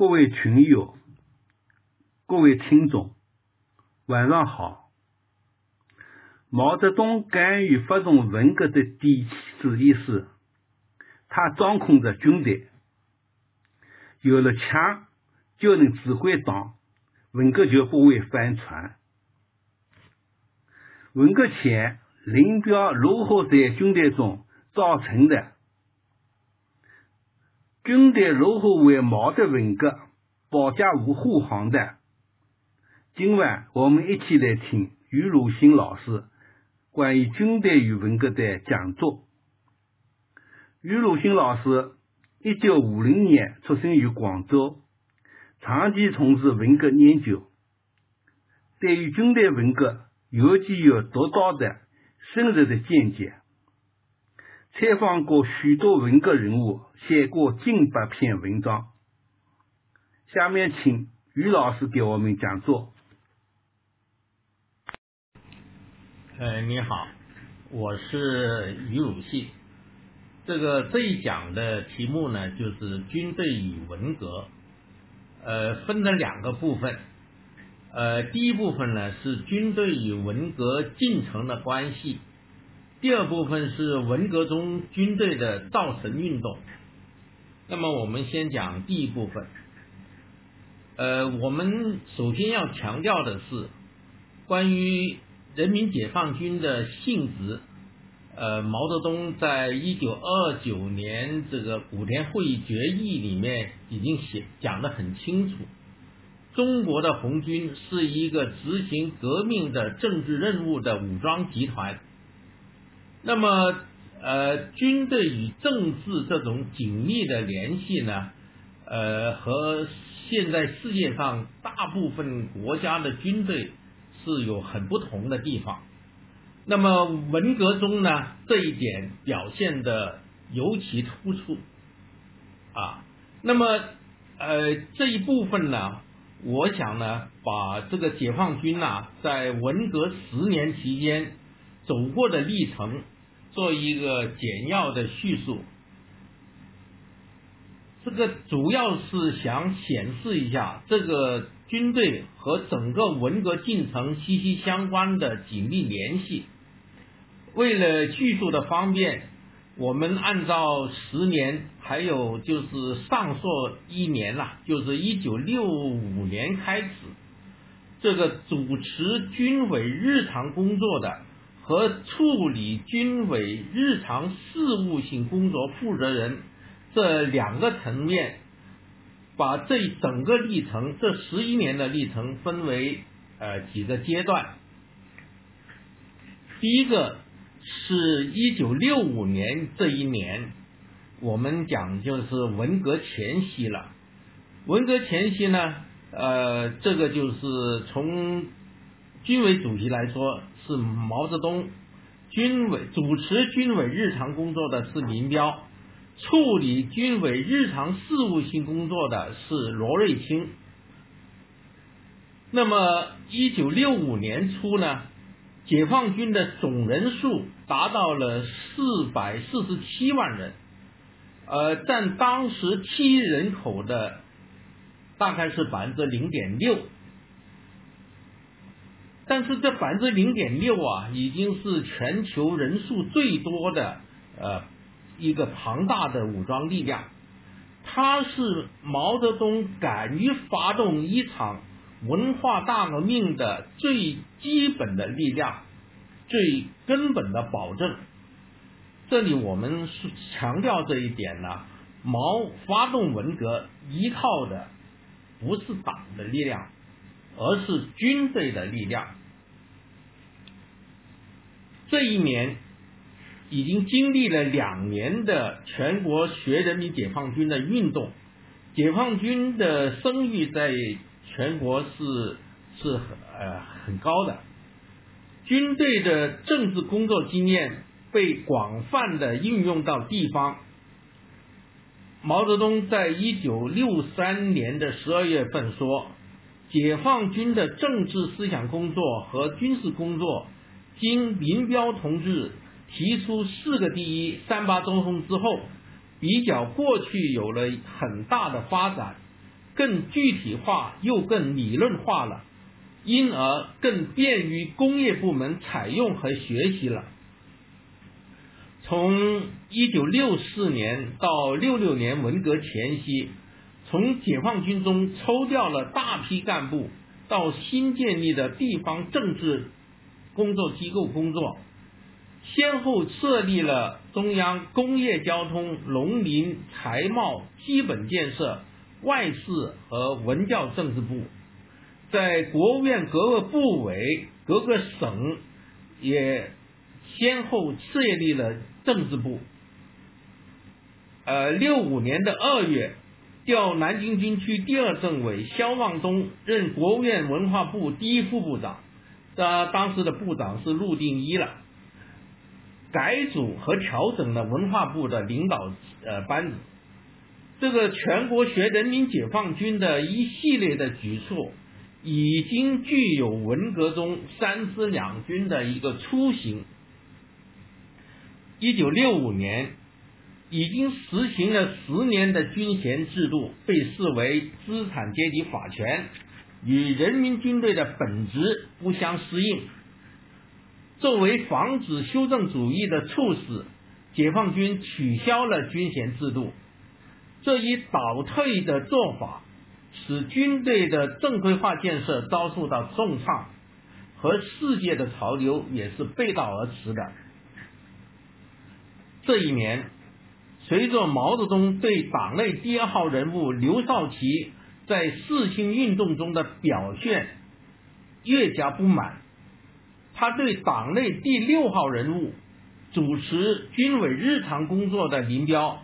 各位群友、各位听众，晚上好。毛泽东干预发动文革的底气之一是，他掌控着军队，有了枪就能指挥党，文革就不会翻船。文革前，林彪如何在军队中造成的？军队如何为毛的文革保驾护航的？今晚我们一起来听于汝新老师关于军队与文革的讲座。于汝新老师一九五零年出生于广州，长期从事文革研究，对于军队文革尤其有独到的深入的见解。采访过许多文革人物，写过近百篇文章。下面请于老师给我们讲座。呃，你好，我是于汝信。这个这一讲的题目呢，就是军队与文革。呃，分成两个部分。呃，第一部分呢是军队与文革进程的关系。第二部分是文革中军队的造神运动。那么我们先讲第一部分。呃，我们首先要强调的是关于人民解放军的性质。呃，毛泽东在一九二九年这个古田会议决议里面已经写讲得很清楚，中国的红军是一个执行革命的政治任务的武装集团。那么，呃，军队与政治这种紧密的联系呢，呃，和现在世界上大部分国家的军队是有很不同的地方。那么文革中呢，这一点表现的尤其突出啊。那么，呃，这一部分呢，我想呢，把这个解放军呐，在文革十年期间走过的历程。做一个简要的叙述，这个主要是想显示一下这个军队和整个文革进程息息相关的紧密联系。为了叙述的方便，我们按照十年，还有就是上溯一年啦，就是一九六五年开始，这个主持军委日常工作的。和处理军委日常事务性工作负责人这两个层面，把这整个历程，这十一年的历程分为呃几个阶段。第一个是一九六五年这一年，我们讲就是文革前夕了。文革前夕呢，呃，这个就是从军委主席来说。是毛泽东，军委主持军委日常工作的是林彪，处理军委日常事务性工作的是罗瑞卿。那么，一九六五年初呢，解放军的总人数达到了四百四十七万人，呃，占当时七亿人口的大概是百分之零点六。但是这百分之零点六啊，已经是全球人数最多的呃一个庞大的武装力量，它是毛泽东敢于发动一场文化大革命的最基本的力量，最根本的保证。这里我们是强调这一点呢，毛发动文革依靠的不是党的力量，而是军队的力量。这一年已经经历了两年的全国学人民解放军的运动，解放军的声誉在全国是是很呃很高的，军队的政治工作经验被广泛的运用到地方。毛泽东在一九六三年的十二月份说，解放军的政治思想工作和军事工作。经林彪同志提出四个第一、三八中风之后，比较过去有了很大的发展，更具体化又更理论化了，因而更便于工业部门采用和学习了。从一九六四年到六六年文革前夕，从解放军中抽调了大批干部到新建立的地方政治工作机构工作，先后设立了中央工业交通、农林、财贸、基本建设、外事和文教政治部，在国务院各个部委、各个省也先后设立了。政治部，呃，六五年的二月，调南京军区第二政委肖望东任国务院文化部第一副部长，他当时的部长是陆定一了，改组和调整了文化部的领导呃班子。这个全国学人民解放军的一系列的举措，已经具有文革中三支两军的一个雏形。一九六五年，已经实行了十年的军衔制度，被视为资产阶级法权，与人民军队的本质不相适应。作为防止修正主义的措施，解放军取消了军衔制度。这一倒退的做法，使军队的正规化建设遭受到重创，和世界的潮流也是背道而驰的。这一年，随着毛泽东对党内第二号人物刘少奇在四清运动中的表现越加不满，他对党内第六号人物主持军委日常工作的林彪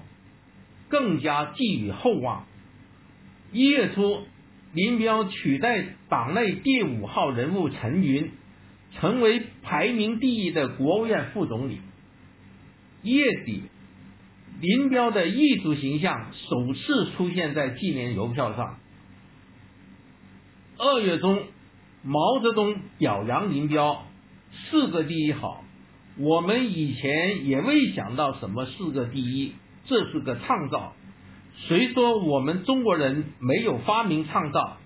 更加寄予厚望。一月初，林彪取代党内第五号人物陈云，成为排名第一的国务院副总理。月底，林彪的异族形象首次出现在纪念邮票上。二月中，毛泽东表扬林彪四个第一好。我们以前也未想到什么四个第一，这是个创造。谁说我们中国人没有发明创造？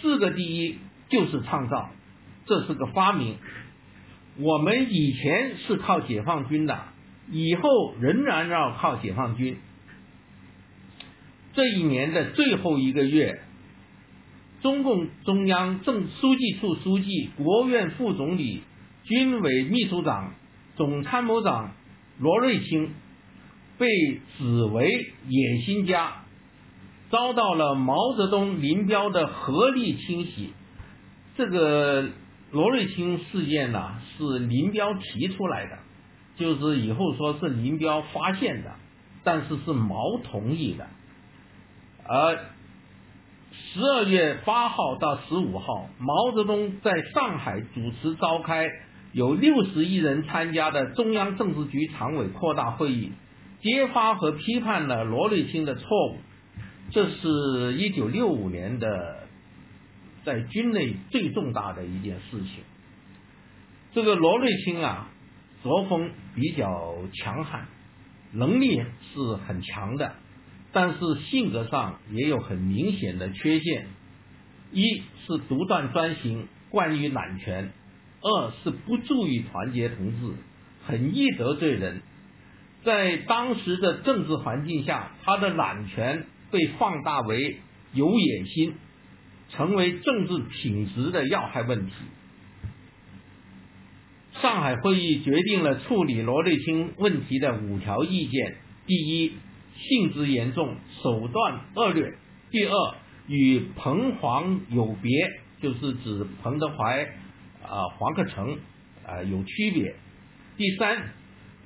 四个第一就是创造，这是个发明。我们以前是靠解放军的。以后仍然要靠解放军。这一年的最后一个月，中共中央政书记处书记、国务院副总理、军委秘书长、总参谋长罗瑞卿被指为野心家，遭到了毛泽东、林彪的合力清洗。这个罗瑞卿事件呢，是林彪提出来的。就是以后说是林彪发现的，但是是毛同意的。而十二月八号到十五号，毛泽东在上海主持召开有六十亿人参加的中央政治局常委扩大会议，揭发和批判了罗瑞卿的错误。这是一九六五年的在军内最重大的一件事情。这个罗瑞卿啊。作风比较强悍，能力是很强的，但是性格上也有很明显的缺陷。一是独断专行，惯于揽权；二是不注意团结同志，很易得罪人。在当时的政治环境下，他的揽权被放大为有野心，成为政治品质的要害问题。上海会议决定了处理罗瑞卿问题的五条意见：第一，性质严重，手段恶劣；第二，与彭黄有别，就是指彭德怀啊、黄克诚啊有区别；第三，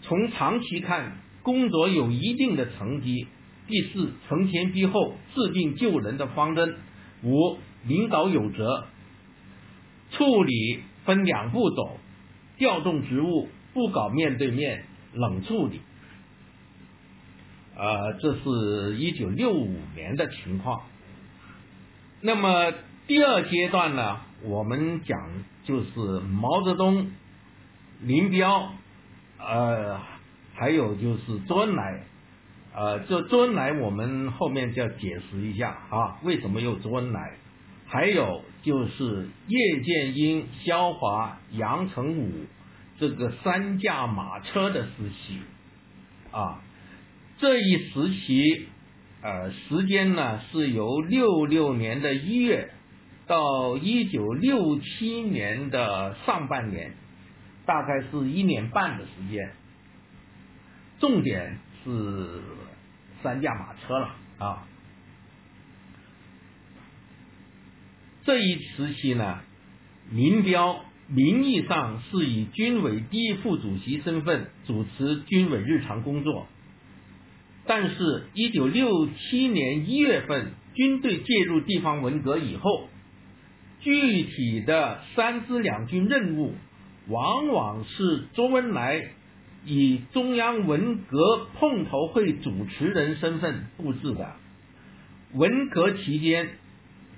从长期看，工作有一定的成绩；第四，承前避后，治病救人的方针；五，领导有责，处理分两步走。调动职务，不搞面对面，冷处理。呃，这是一九六五年的情况。那么第二阶段呢，我们讲就是毛泽东、林彪，呃，还有就是周恩来，呃，这周恩来，我们后面就要解释一下啊，为什么有周恩来？还有就是叶剑英、萧华、杨成武这个三驾马车的时期啊，这一时期呃时间呢是由六六年的一月到一九六七年的上半年，大概是一年半的时间，重点是三驾马车了啊。这一时期呢，林彪名义上是以军委第一副主席身份主持军委日常工作，但是，一九六七年一月份军队介入地方文革以后，具体的三支两军任务，往往是周恩来以中央文革碰头会主持人身份布置的。文革期间。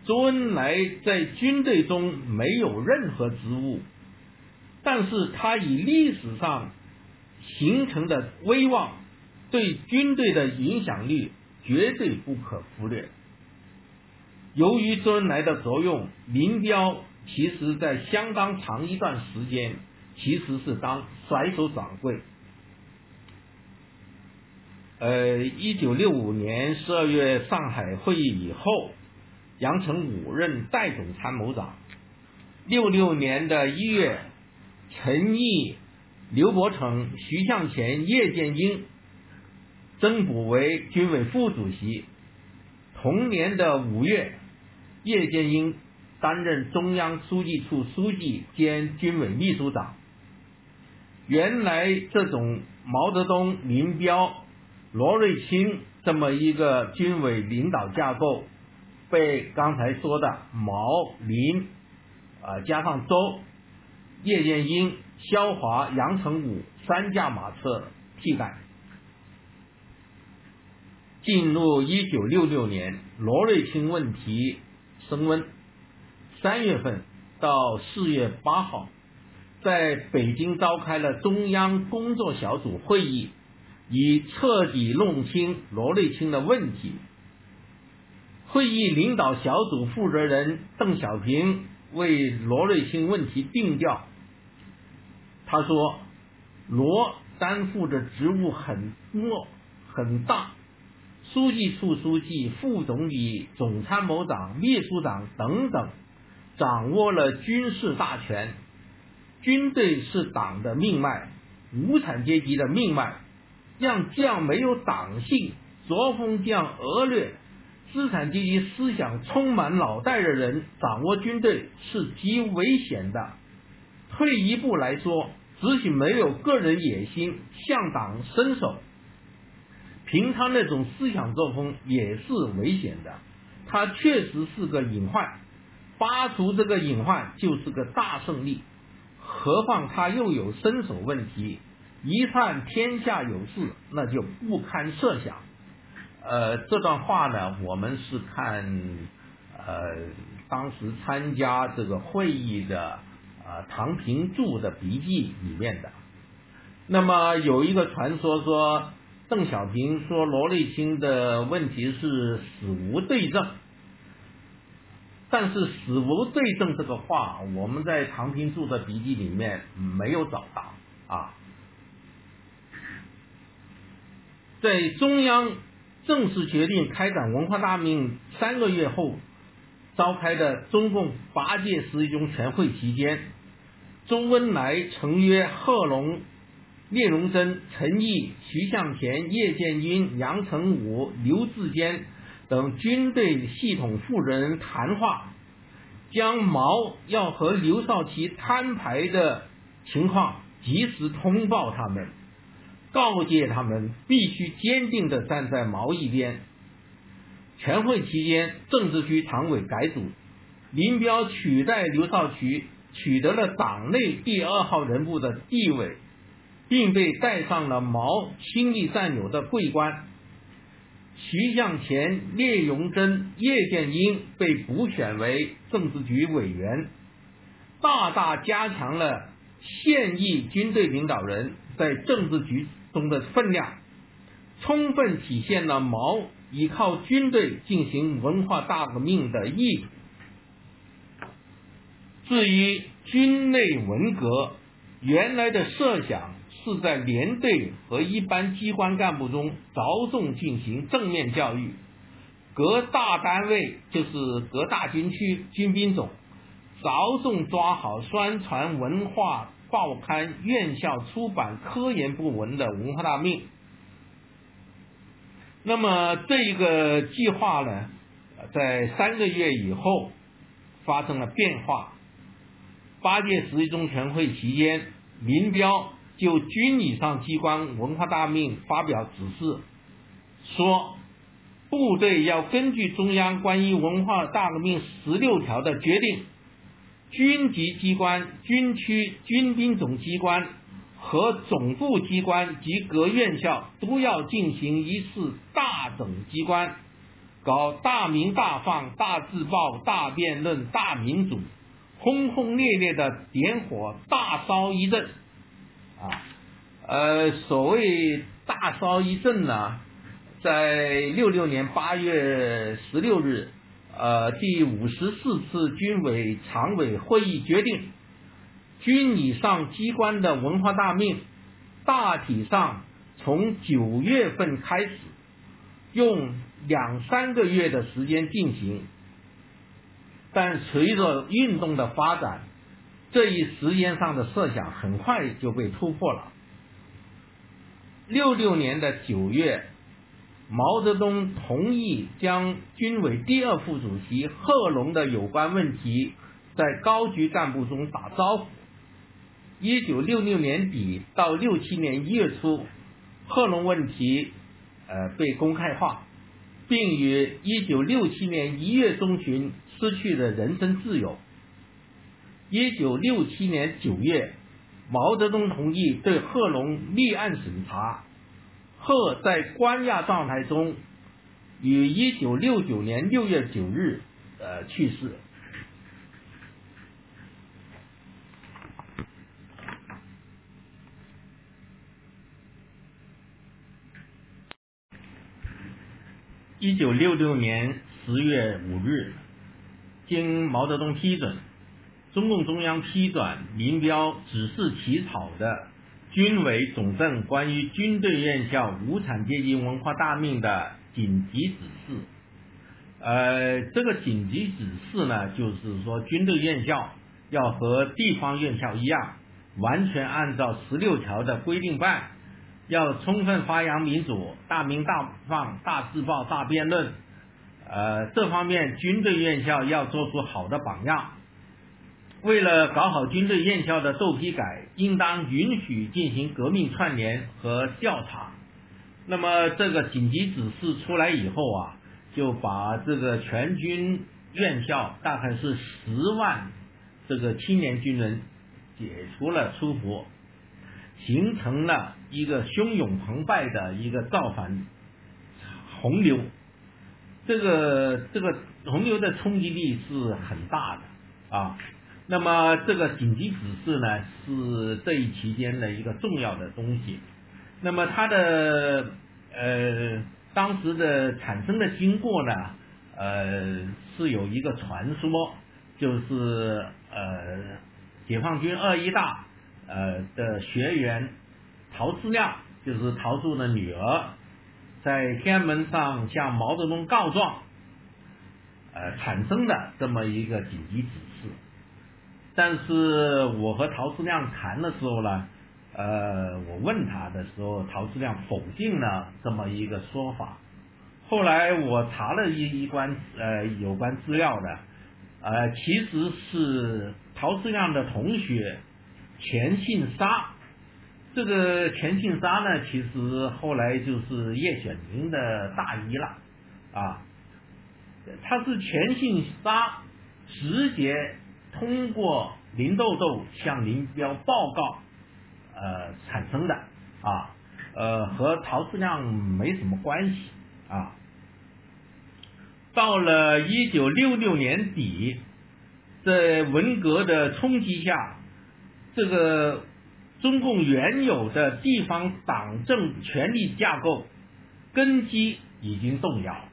周恩来在军队中没有任何职务，但是他以历史上形成的威望，对军队的影响力绝对不可忽略。由于周恩来的作用，林彪其实在相当长一段时间其实是当甩手掌柜。呃，一九六五年十二月上海会议以后。杨成武任代总参谋长。六六年的一月，陈毅、刘伯承、徐向前、叶剑英增补为军委副主席。同年的五月，叶剑英担任中央书记处书记兼军委秘书长。原来这种毛泽东、林彪、罗瑞卿这么一个军委领导架构。被刚才说的毛林啊加上周叶剑英萧华杨成武三驾马车替代。进入一九六六年，罗瑞卿问题升温。三月份到四月八号，在北京召开了中央工作小组会议，以彻底弄清罗瑞卿的问题。会议领导小组负责人邓小平为罗瑞卿问题定调。他说：“罗担负的职务很重很大，书记处书记、副总理、总参谋长、秘书长等等，掌握了军事大权。军队是党的命脉，无产阶级的命脉，让这样没有党性、作风这样恶劣。”资产阶级思想充满脑袋的人掌握军队是极危险的。退一步来说，只许没有个人野心，向党伸手。凭他那种思想作风也是危险的。他确实是个隐患，拔除这个隐患就是个大胜利。何况他又有身手问题，一旦天下有事，那就不堪设想。呃，这段话呢，我们是看呃当时参加这个会议的呃唐平柱的笔记里面的。那么有一个传说说，邓小平说罗瑞卿的问题是死无对证，但是死无对证这个话，我们在唐平柱的笔记里面没有找到啊，在中央。正式决定开展文化大革命三个月后召开的中共八届十一中全会期间，周恩来曾约贺龙、聂荣臻、陈毅、徐向前、叶剑英、杨成武、刘志坚等军队系统负责人谈话，将毛要和刘少奇摊牌的情况及时通报他们。告诫他们必须坚定地站在毛一边。全会期间，政治局常委改组，林彪取代刘少奇，取得了党内第二号人物的地位，并被戴上了毛亲历战友的桂冠。徐向前、聂荣臻、叶剑英被补选为政治局委员，大大加强了现役军队领导人在政治局。中的分量，充分体现了毛依靠军队进行文化大革命的意图。至于军内文革，原来的设想是在连队和一般机关干部中着重进行正面教育，各大单位就是各大军区、军兵种，着重抓好宣传文化报刊、院校出版科研部门的文化大命。那么这一个计划呢，在三个月以后发生了变化。八届十一中全会期间，林彪就军以上机关文化大命发表指示，说部队要根据中央关于文化大革命十六条的决定，军级机关、军区、军兵总机关和总部机关及各院校都要进行一次大整机关，搞大鸣大放、大字报、大辩论、大民主。轰轰烈烈的点火大烧一阵，啊，呃，所谓大烧一阵呢，在六六年八月十六日，呃，第五十四次军委常委会议决定，军以上机关的文化大命，大体上从九月份开始，用两三个月的时间进行。但随着运动的发展，这一时间上的设想很快就被突破了。六六年的九月，毛泽东同意将军委第二副主席贺龙的有关问题在高级干部中打招呼。一九六六年底到六七年一月初，贺龙问题呃被公开化，并于一九六七年一月中旬。失去了人身自由。一九六七年九月，毛泽东同意对贺龙立案审查。贺在关押状态中，于一九六九年六月九日呃去世。一九六六年十月五日。经毛泽东批准，中共中央批转林彪指示起草的军委总政关于军队院校无产阶级文化大命的紧急指示。呃，这个紧急指示呢，就是说军队院校要和地方院校一样，完全按照十六条的规定办，要充分发扬民主，大鸣大放，大自报，大辩论。呃，这方面军队院校要做出好的榜样。为了搞好军队院校的斗批改，应当允许进行革命串联和调查。那么这个紧急指示出来以后啊，就把这个全军院校大概是十万这个青年军人解除了出国，形成了一个汹涌澎湃的一个造反洪流。这个这个洪流的冲击力是很大的啊。那么这个紧急指示呢，是这一期间的一个重要的东西。那么它的呃当时的产生的经过呢，呃是有一个传说，就是呃解放军二一大呃的学员陶思亮，就是陶铸的女儿。在天安门上向毛泽东告状，呃，产生的这么一个紧急指，但是我和陶思亮谈的时候呢，呃，我问他的时候，陶思亮否定了这么一个说法。后来我查了一一关呃有关资料的，呃，其实是陶思亮的同学钱信沙。这个钱庆沙呢，其实后来就是叶选民的大姨了啊。他是钱信沙直接通过林豆豆向林彪报告呃产生的啊，呃和陶思亮没什么关系啊。到了一九六六年底，在文革的冲击下，这个。中共原有的地方党政权力架构根基已经动摇。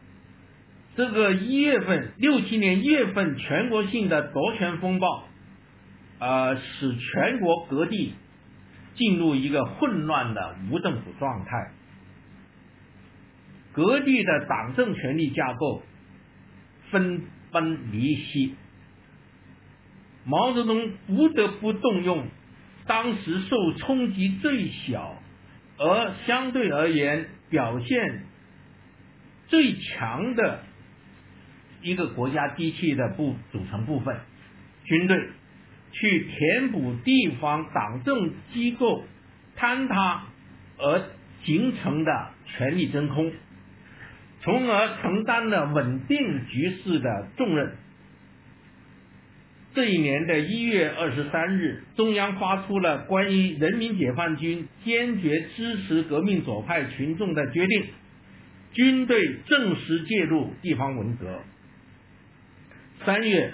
这个一月份，六七年一月份全国性的夺权风暴，呃，使全国各地进入一个混乱的无政府状态，各地的党政权力架构分崩离析，毛泽东不得不动用当时受冲击最小，而相对而言表现最强的。一个国家机器的部组成部分，军队去填补地方党政机构坍塌而形成的权力真空，从而承担了稳定局势的重任。这一年的一月二十三日，中央发出了关于人民解放军坚决支持革命左派群众的决定，军队正式介入地方文革。三月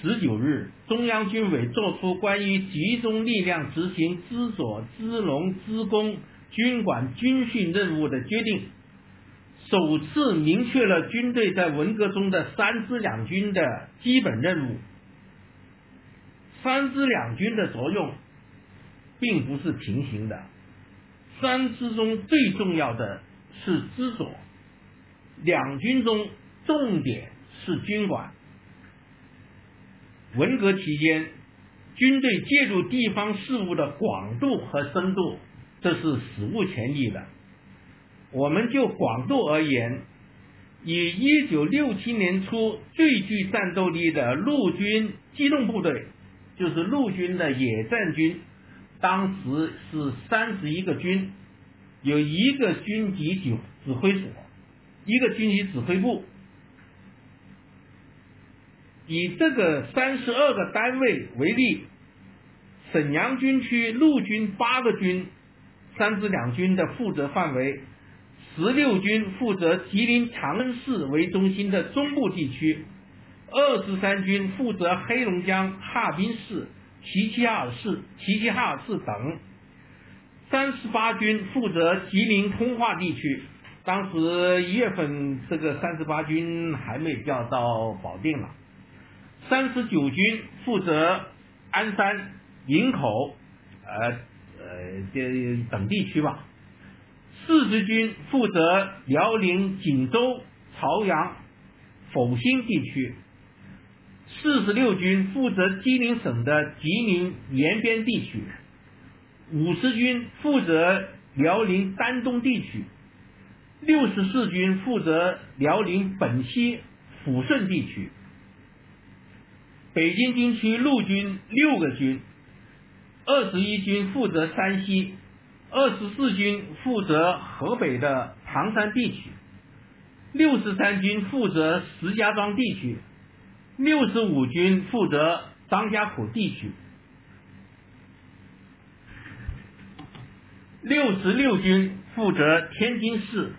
十九日，中央军委作出关于集中力量执行支左、支农、支工军管军训任务的决定，首次明确了军队在文革中的三支两军的基本任务。三支两军的作用并不是平行的，三支中最重要的是支左，两军中重点是军管。文革期间，军队介入地方事务的广度和深度，这是史无前例的。我们就广度而言，以一九六七年初最具战斗力的陆军机动部队，就是陆军的野战军，当时是三十一个军，有一个军级指指挥所，一个军级指挥部。以这个三十二个单位为例，沈阳军区陆军八个军，三支两军的负责范围，十六军负责吉林长春市为中心的中部地区，二十三军负责黑龙江哈尔滨市、齐齐哈尔市、齐齐哈尔市等，三十八军负责吉林通化地区。当时一月份，这个三十八军还没调到保定了。三十九军负责鞍山、营口，呃呃这等地区吧。四十军负责辽宁锦州、朝阳、阜新地区。四十六军负责吉林省的吉林延边地区。五十军负责辽宁丹东地区。六十四军负责辽宁本溪、抚顺地区。北京军区陆军六个军，二十一军负责山西，二十四军负责河北的唐山地区，六十三军负责石家庄地区，六十五军负责张家口地区，六十六军负责天津市，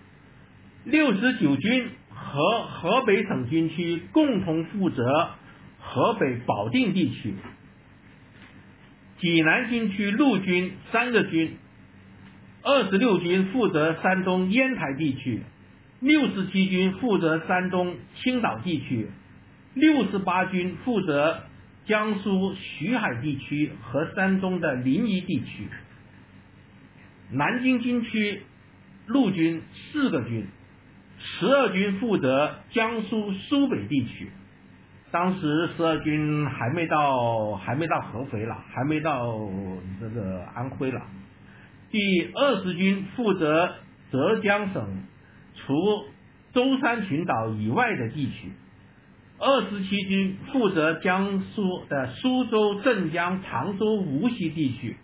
六十九军和河北省军区共同负责。河北保定地区，济南军区陆军三个军，二十六军负责山东烟台地区，六十七军负责山东青岛地区，六十八军负责江苏徐海地区和山东的临沂地区。南京军区陆军四个军，十二军负责江苏苏北地区。当时十二军还没到，还没到合肥了，还没到这个安徽了。第二十军负责浙江省除舟山群岛以外的地区，二十七军负责江苏的苏州、镇江、常州、无锡地区，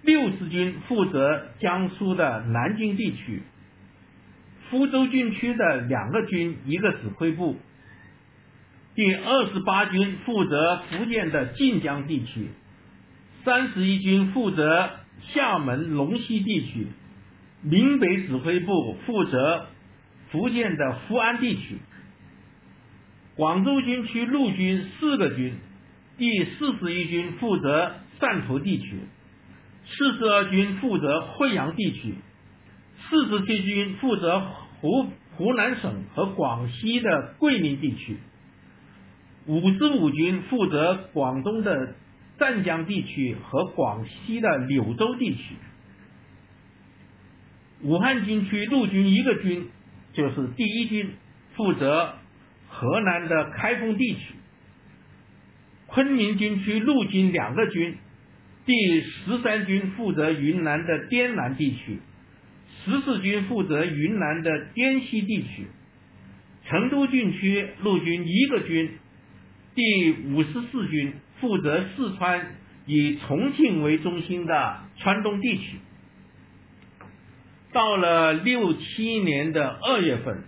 六十军负责江苏的南京地区，福州军区的两个军一个指挥部。第二十八军负责福建的晋江地区，三十一军负责厦门龙溪地区，闽北指挥部负责福建的福安地区。广州军区陆军四个军，第四十一军负责汕头地区，四十二军负责惠阳地区，四十七军负责湖湖南省和广西的桂林地区，五十五军负责广东的湛江地区和广西的柳州地区。武汉军区陆军一个军，就是第一军，负责河南的开封地区；昆明军区陆军两个军，第十三军负责云南的滇南地区。十四军负责云南的滇西地区，成都军区陆军一个军，第五十四军负责四川以重庆为中心的川东地区。到了六七年的二月份，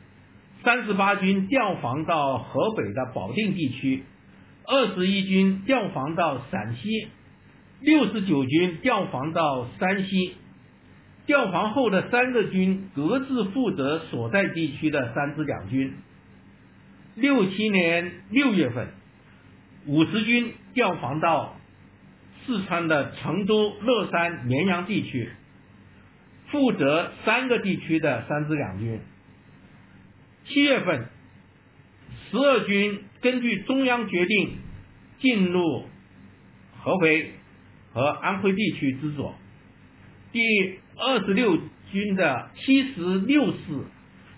三十八军调防到河北的保定地区，二十一军调防到陕西，六十九军调防到山西。调防后的三个军各自负责所在地区的三支两军。六七年六月份，五十军调防到四川的成都、乐山、绵阳地区，负责三个地区的三支两军。七月份，十二军根据中央决定进入合肥和安徽地区之所。第二十六军的七十六师，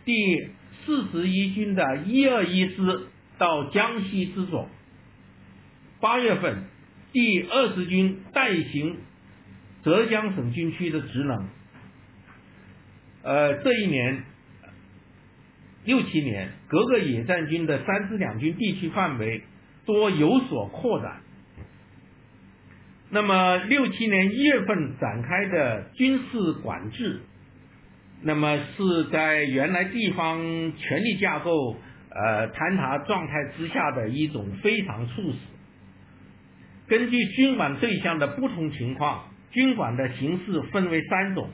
第四十一军的一二一师到江西之所。八月份，第二十军代行浙江省军区的职能。呃，这一年六七年，各个野战军的三支两军地区范围多有所扩展。那么六七年一月份展开的军事管制，那么是在原来地方权力架构呃坍塌状态之下的一种非常措施。根据军管对象的不同情况，军管的形式分为三种：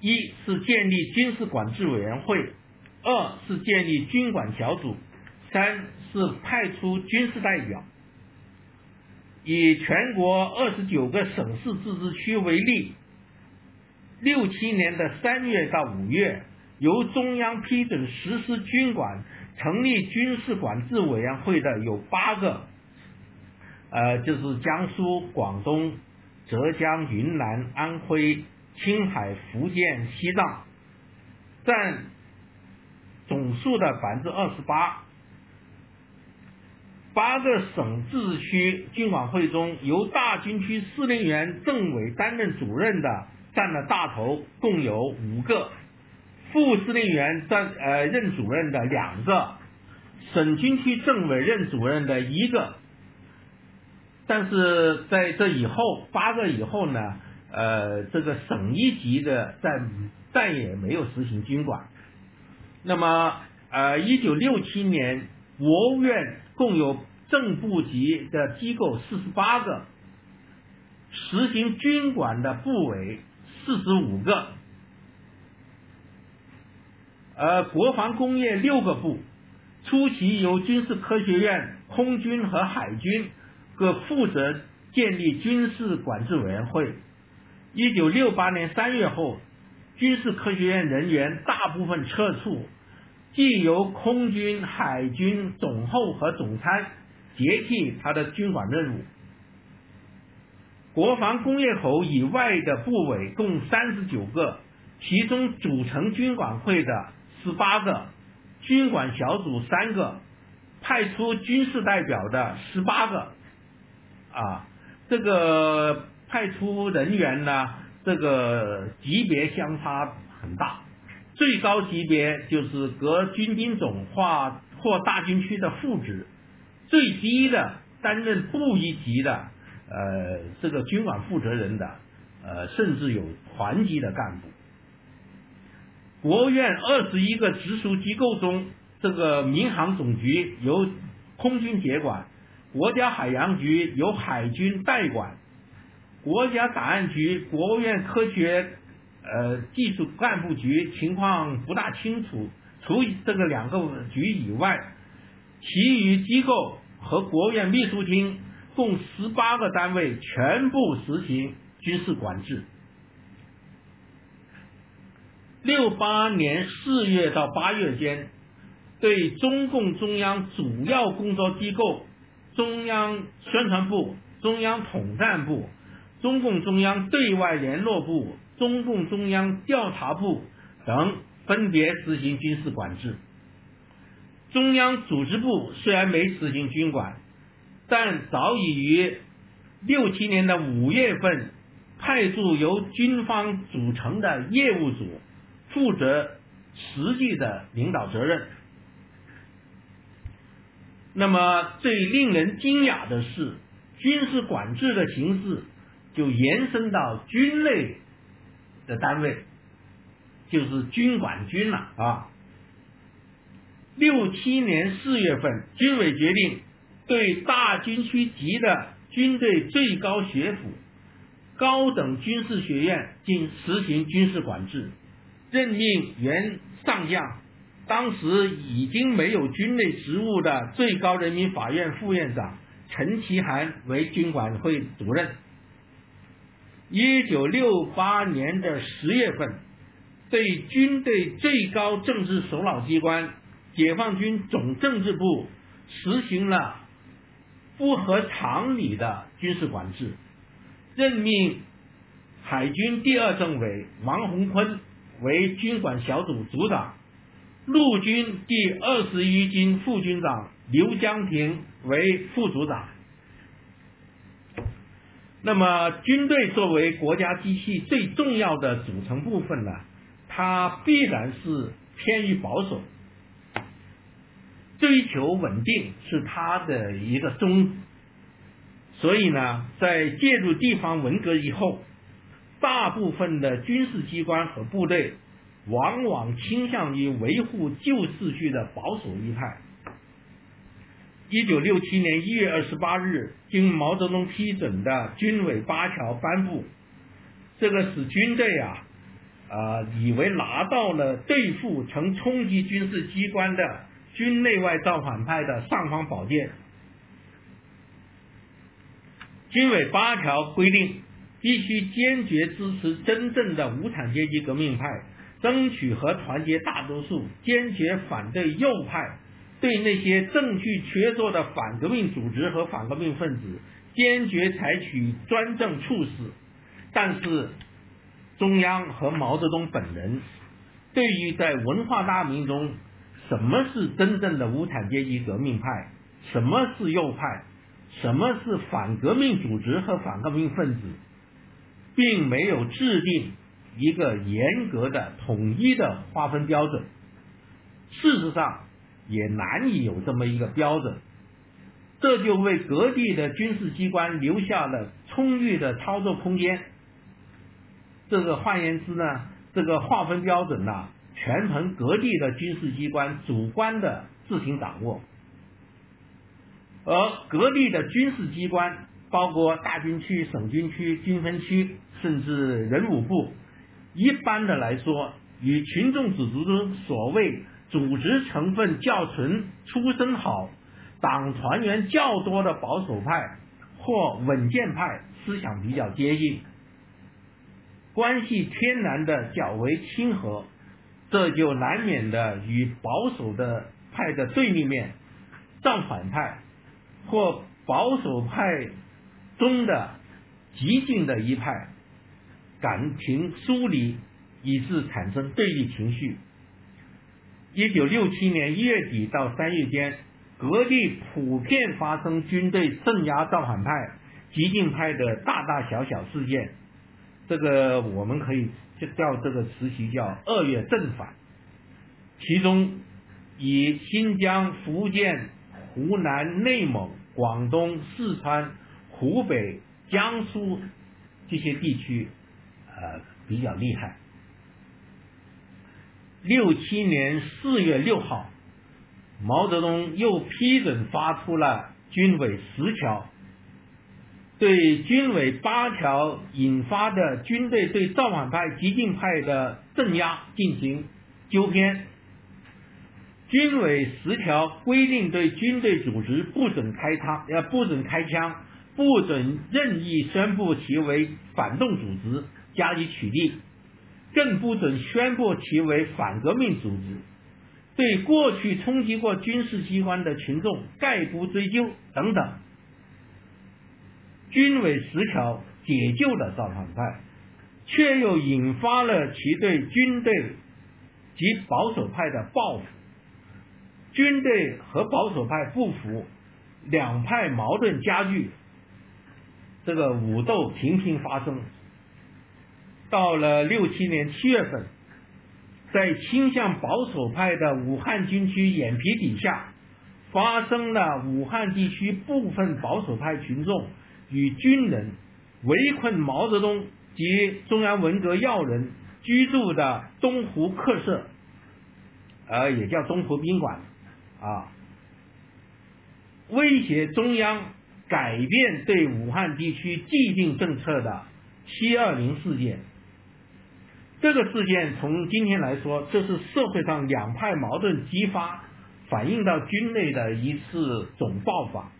一是建立军事管制委员会；二是建立军管小组；三是派出军事代表。以全国二十九个省市自治区为例，六七年的三月到五月，由中央批准实施军管、成立军事管制委员会的有八个，呃，就是江苏、广东、浙江、云南、安徽、青海、福建、西藏，占总数的百分之二十八。八个省自治区军管会中，由大军区司令员政委担任主任的占了大头，共有五个；副司令员担呃任主任的两个，省军区政委任主任的一个。但是在这以后，八个以后呢，呃，这个省一级的再再也没有实行军管。那么，呃，一九六七年，国务院。共有正部级的机构四十八个，实行军管的部委四十五个，而国防工业六个部，初期由军事科学院、空军和海军各负责建立军事管制委员会。一九六八年三月后，军事科学院人员大部分撤出。即由空军、海军总后和总参接替他的军管任务。国防工业口以外的部委共三十九个，其中组成军管会的十八个，军管小组三个，派出军事代表的十八个。啊，这个派出人员呢，这个级别相差很大。最高级别就是各军兵种或或大军区的副职，最低的担任部一级的呃这个军管负责人的呃甚至有团级的干部。国务院二十一个直属机构中，这个民航总局由空军接管，国家海洋局由海军代管，国家档案局、国务院科学。呃，技术干部局情况不大清楚。除这个两个局以外，其余机构和国务院秘书厅共十八个单位全部实行军事管制。六八年四月到八月间，对中共中央主要工作机构、中央宣传部、中央统战部、中共中央对外联络部、中共中央调查部等分别实行军事管制。中央组织部虽然没实行军管，但早已于六七年的五月份派驻由军方组成的业务组，负责实际的领导责任。那么最令人惊讶的是，军事管制的形式就延伸到军内的单位，就是军管军了啊。六七年四月份，军委决定对大军区级的军队最高学府、高等军事学院进实行军事管制，任命原上将、当时已经没有军内职务的最高人民法院副院长陈其涵为军管会主任。一九六八年的十月份，对军队最高政治首脑机关。解放军总政治部实行了不合常理的军事管制，任命海军第二政委王洪坤为军管小组组长，陆军第二十一军副军长刘江平为副组长。那么，军队作为国家机器最重要的组成部分呢，它必然是偏于保守。追求稳定是他的一个宗旨，所以呢，在介入地方文革以后，大部分的军事机关和部队往往倾向于维护旧秩序的保守一派。一九六七年一月二十八日，经毛泽东批准的军委八条颁布，这个使军队啊，啊，以为拿到了对付曾冲击军事机关的。军内外造反派的尚方宝剑。军委八条规定，必须坚决支持真正的无产阶级革命派，争取和团结大多数，坚决反对右派，对那些证据确凿的反革命组织和反革命分子，坚决采取专政处事。但是，中央和毛泽东本人，对于在文化大革命中。什么是真正的无产阶级革命派？什么是右派？什么是反革命组织和反革命分子？并没有制定一个严格的统一的划分标准。事实上，也难以有这么一个标准。这就为各地的军事机关留下了充裕的操作空间。这个换言之呢，这个划分标准呢？全凭各地的军事机关主观的自行掌握，而各地的军事机关，包括大军区、省军区、军分区，甚至人武部，一般的来说，与群众组织中所谓组织成分较纯、出身好、党团员较多的保守派或稳健派思想比较接近，关系天然的较为亲和。这就难免的与保守的派的对立面，造反派或保守派中的激进的一派感情疏离，以致产生对立情绪。一九六七年一月底到三月间，各地普遍发生军队镇压造反派、激进派的大大小小事件。这个我们可以叫这个时期叫“二月正反”，其中以新疆、福建、湖南、内蒙、广东、四川、湖北、江苏这些地区呃比较厉害。六七年四月六号，毛泽东又批准发出了军委十条。对军委八条引发的军队对造反派、激进派的镇压进行纠偏。军委十条规定，对军队组织不准开枪，要不准开枪，不准任意宣布其为反动组织，加以取缔。更不准宣布其为反革命组织。对过去冲击过军事机关的群众概不追究等等，均为十条解救了造反派，却又引发了其对军队及保守派的报复。军队和保守派不服，两派矛盾加剧，这个武斗频频发生。到了六七年七月份。在倾向保守派的武汉军区眼皮底下，发生了武汉地区部分保守派群众与军人围困毛泽东及中央文革要人居住的东湖客舍，呃，也叫东湖宾馆，啊，威胁中央改变对武汉地区既定政策的七二零事件。这个事件从今天来说，这是社会上两派矛盾激发、反映到军内的一次总爆发。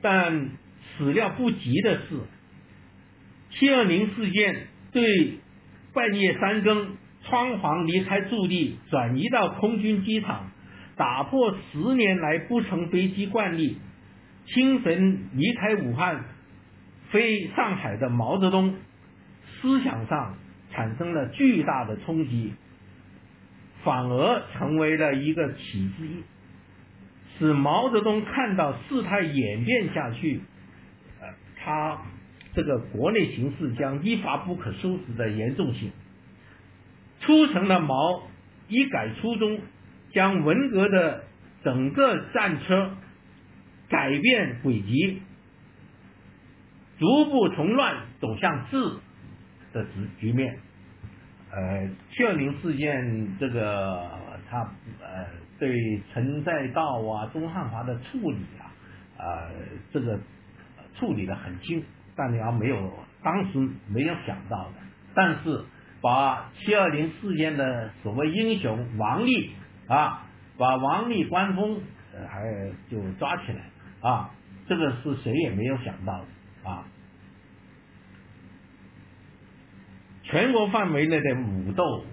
但始料不及的是，七二零事件对半夜三更仓皇离开驻地，转移到空军机场，打破十年来不乘飞机惯例，清晨离开武汉飞上海的毛泽东，思想上。产生了巨大的冲击，反而成为了一个启示，使毛泽东看到事态演变下去，呃，他这个国内形势将一发不可收拾的严重性，促成了毛一改初衷，将文革的整个战车改变轨迹，逐步从乱走向治。的局局面，呃，七二零事件这个他呃对陈再道啊、钟汉华的处理啊，呃，这个处理的很轻，但你要没有当时没有想到的，但是把七二零事件的所谓英雄王立啊，把王立关封，呃，还就抓起来啊，这个是谁也没有想到的啊。全国范围内的武斗，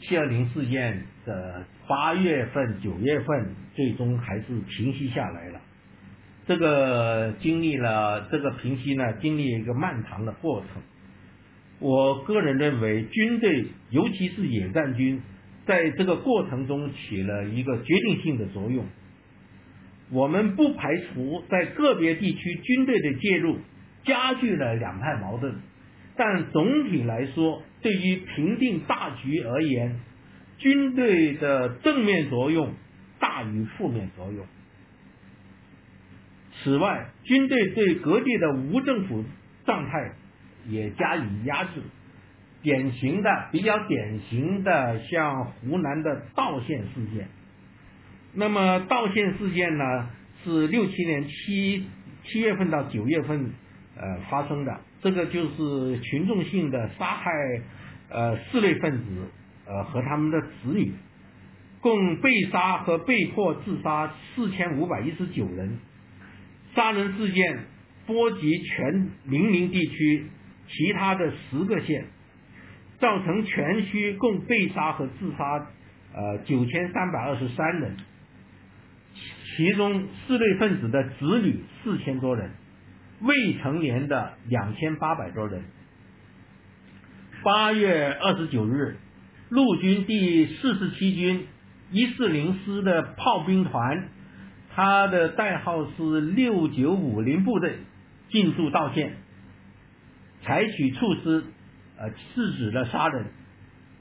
七二零事件的八月份、九月份，最终还是平息下来了。这个经历了这个平息呢，经历一个漫长的过程。我个人认为，军队尤其是野战军，在这个过程中起了一个决定性的作用。我们不排除在个别地区军队的介入，加剧了两派矛盾。但总体来说，对于平定大局而言，军队的正面作用大于负面作用。此外，军队对各地的无政府状态也加以压制。典型的、比较典型的，像湖南的道县事件。那么，道县事件呢，是六七年七七月份到九月份呃发生的。这个就是群众性的杀害，呃，四类分子，呃，和他们的子女，共被杀和被迫自杀四千五百一十九人，杀人事件波及全零陵地区其他的十个县，造成全区共被杀和自杀，呃，九千三百二十三人，其中四类分子的子女四千多人。未成年的两千八百多人。八月二十九日，陆军第四十七军一四零师的炮兵团，他的代号是六九五零部队，进驻道县，采取措施，呃，制止了杀人。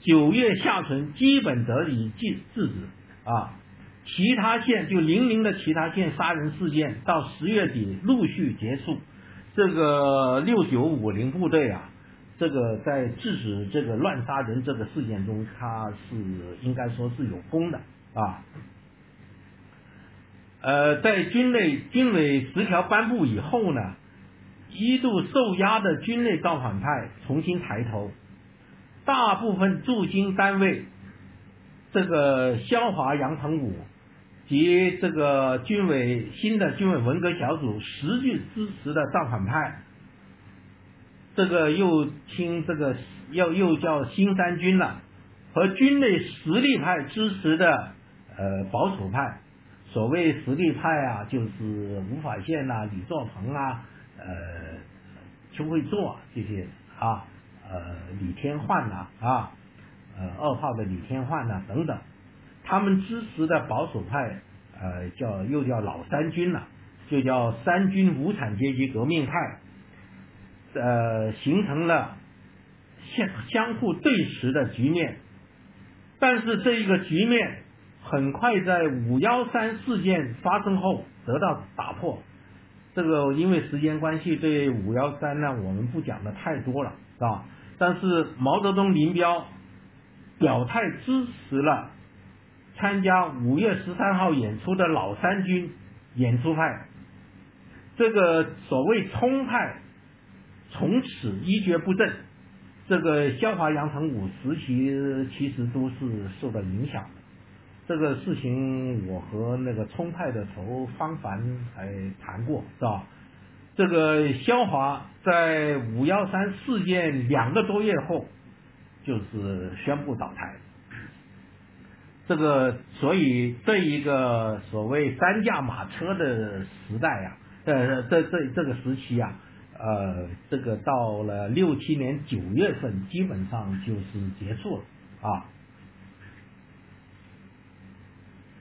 九月下旬，基本得以制制止啊。其他县就零陵的其他县杀人事件，到十月底陆续结束。这个六九五零部队啊，这个在制止这个乱杀人这个事件中，他是应该说是有功的啊。呃，在军内军委十条颁布以后呢，一度受压的军内造反派重新抬头，大部分驻军单位，这个萧华、杨成武。及这个军委新的军委文革小组实际支持的造反派，这个又听这个又又叫新三军了，和军内实力派支持的呃保守派。所谓实力派啊，就是吴法宪呐、李作鹏啊、呃邱会作这些啊，呃李天焕呐啊，呃二号的李天焕呐等等，他们支持的保守派呃叫又叫老三军了，就叫三军无产阶级革命派，呃形成了相相互对峙的局面，但是这一个局面。很快在五幺三事件发生后得到打破。这个因为时间关系，对五幺三呢我们不讲的太多了，是吧？但是毛泽东林彪表态支持了参加五月十三号演出的老三军演出派，这个所谓冲派从此一蹶不振。这个萧华、杨成武时期其实都是受到影响的。这个事情我和那个冲派的头方凡还谈过，是吧？这个萧华在五幺三事件两个多月后，就是宣布倒台。这个所以这一个所谓三驾马车的时代呀，呃，这这这个时期啊，呃，这个到了六七年九月份，基本上就是结束了啊。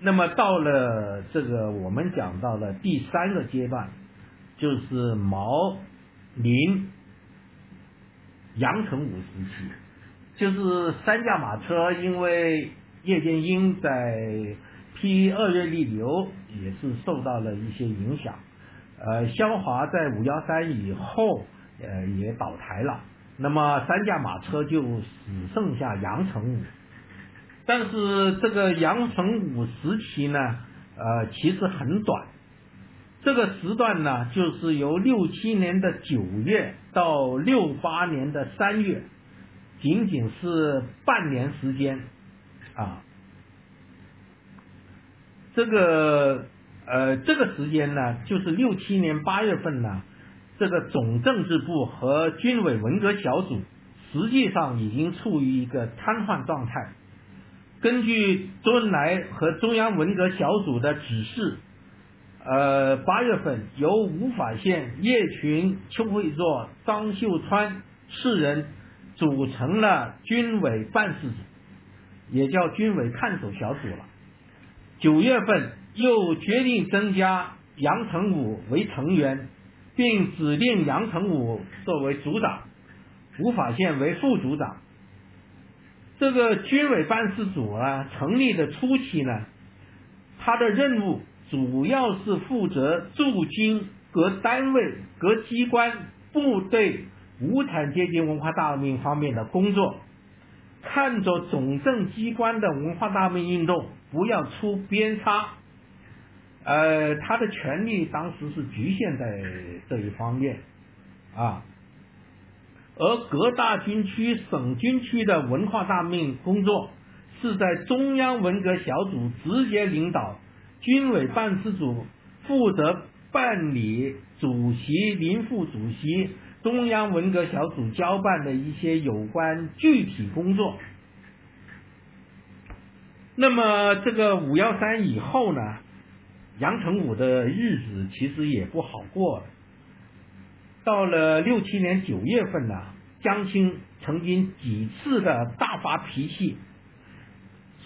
那么到了这个我们讲到了第三个阶段，就是毛、林、杨成武时期，就是三驾马车，因为叶剑英在批二月立流也是受到了一些影响，呃，萧华在五幺三以后呃也倒台了，那么三驾马车就只剩下杨成武。但是这个杨成武时期呢，呃，其实很短。这个时段呢，就是由六七年的九月到六八年的三月，仅仅是半年时间啊。这个呃，这个时间呢，就是六七年八月份呢，这个总政治部和军委文革小组实际上已经处于一个瘫痪状态。根据周恩来和中央文革小组的指示，呃，八月份由吴法宪、叶群、邱会作、张秀川四人组成了军委办事组，也叫军委看守小组了。九月份又决定增加杨成武为成员，并指定杨成武作为组长，吴法宪为副组长。这个军委办事组啊，成立的初期呢，他的任务主要是负责驻军各单位、各机关、部队无产阶级文化大革命方面的工作，看着总政机关的文化大革命运动不要出边差。呃，他的权力当时是局限在这一方面啊。而各大军区、省军区的文化大革命工作是在中央文革小组直接领导，军委办事组负责办理主席、林副主席、中央文革小组交办的一些有关具体工作。那么这个五幺三以后呢，杨成武的日子其实也不好过了。到了六七年九月份呢，江青曾经几次的大发脾气，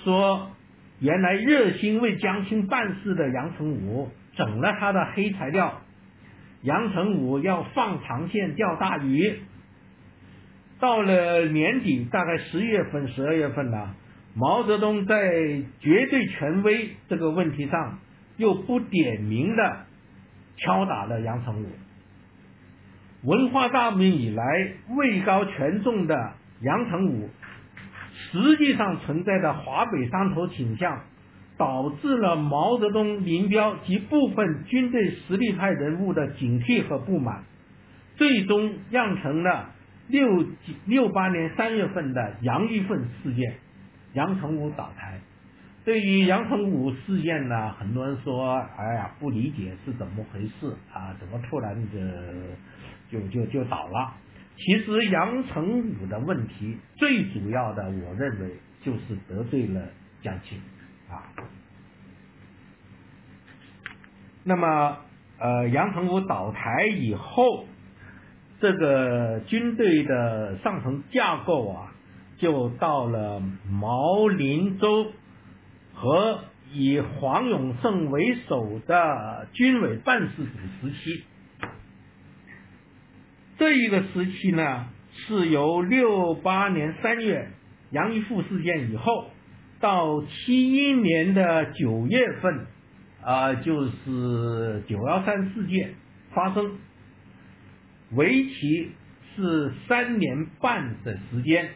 说原来热心为江青办事的杨成武整了他的黑材料，杨成武要放长线钓大鱼。到了年底，大概十月份、十二月份呢，毛泽东在绝对权威这个问题上又不点名的敲打了杨成武。文化大革命以来位高权重的杨成武，实际上存在的华北山头倾向，导致了毛泽东、林彪及部分军队实力派人物的警惕和不满，最终酿成了六六八年三月份的杨玉凤事件，杨成武倒台。对于杨成武事件呢，很多人说，哎呀，不理解是怎么回事啊？怎么突然的？就就就倒了，其实杨成武的问题最主要的，我认为就是得罪了江青啊。那么，呃，杨成武倒台以后，这个军队的上层架构啊，就到了毛林周和以黄永胜为首的军委办事组时期。这一个时期呢，是由六八年三月杨一富事件以后，到七一年的九月份，啊，就是九幺三事件发生，为期是三年半的时间。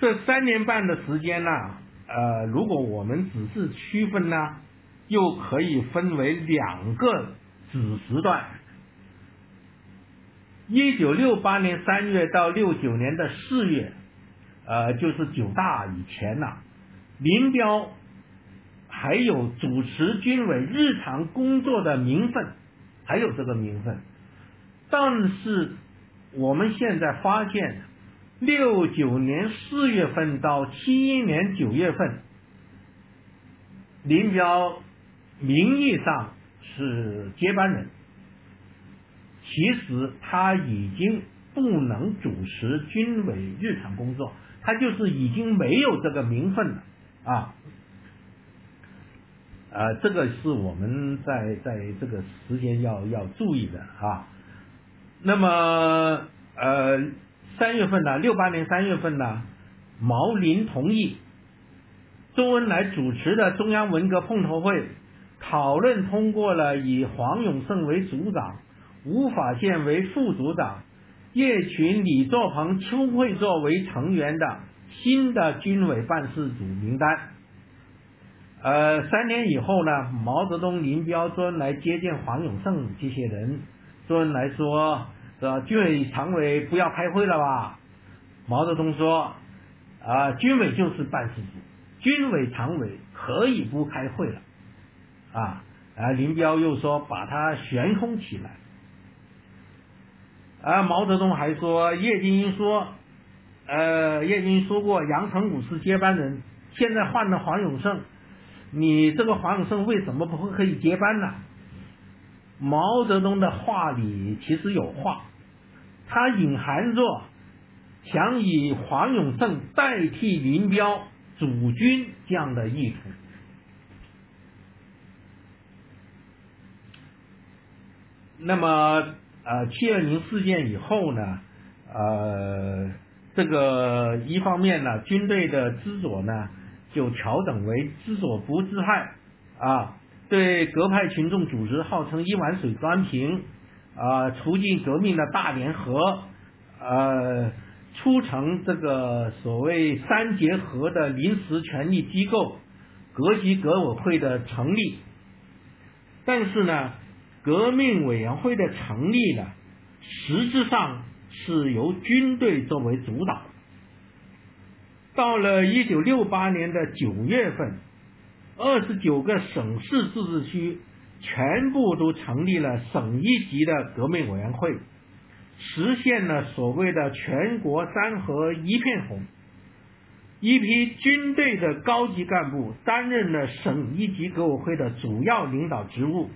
这三年半的时间呢，呃，如果我们只是区分呢，又可以分为两个子时段。一九六八年三月到六九年的四月，呃，就是九大以前呐，林彪还有主持军委日常工作的名分，还有这个名分。但是我们现在发现，六九年四月份到七一年九月份，林彪名义上是接班人。其实他已经不能主持军委日常工作，他就是已经没有这个名分了啊。呃，这个是我们在在这个时间要要注意的啊。那么呃，三月份呢，六八年三月份呢，毛林同意周恩来主持的中央文革碰头会，讨论通过了以黄永胜为组长。吴法宪为副组长，叶群、李作鹏、邱会作为成员的新的军委办事组名单。呃，三年以后呢，毛泽东、林彪、周恩来接见黄永胜这些人。周恩来说：“说军委常委不要开会了吧？”毛泽东说：“啊，军委就是办事组，军委常委可以不开会了。”啊，啊，林彪又说：“把它悬空起来。”而，毛泽东还说，叶剑英说，呃，叶剑英说过杨成武是接班人，现在换了黄永胜，你这个黄永胜为什么不会可以接班呢？毛泽东的话里其实有话，他隐含着想以黄永胜代替林彪主军这样的意图。那么。呃，七二零事件以后呢，呃，这个一方面呢，军队的知左呢就调整为知左不知害啊，对各派群众组织号称一碗水端平啊，促进革命的大联合，呃，促成这个所谓三结合的临时权力机构革级革委会的成立，但是呢。革命委员会的成立呢，实质上是由军队作为主导。到了一九六八年的九月份，二十九个省市自治区全部都成立了省一级的革命委员会，实现了所谓的全国山河一片红。一批军队的高级干部担任了省一级革委会的主要领导职务。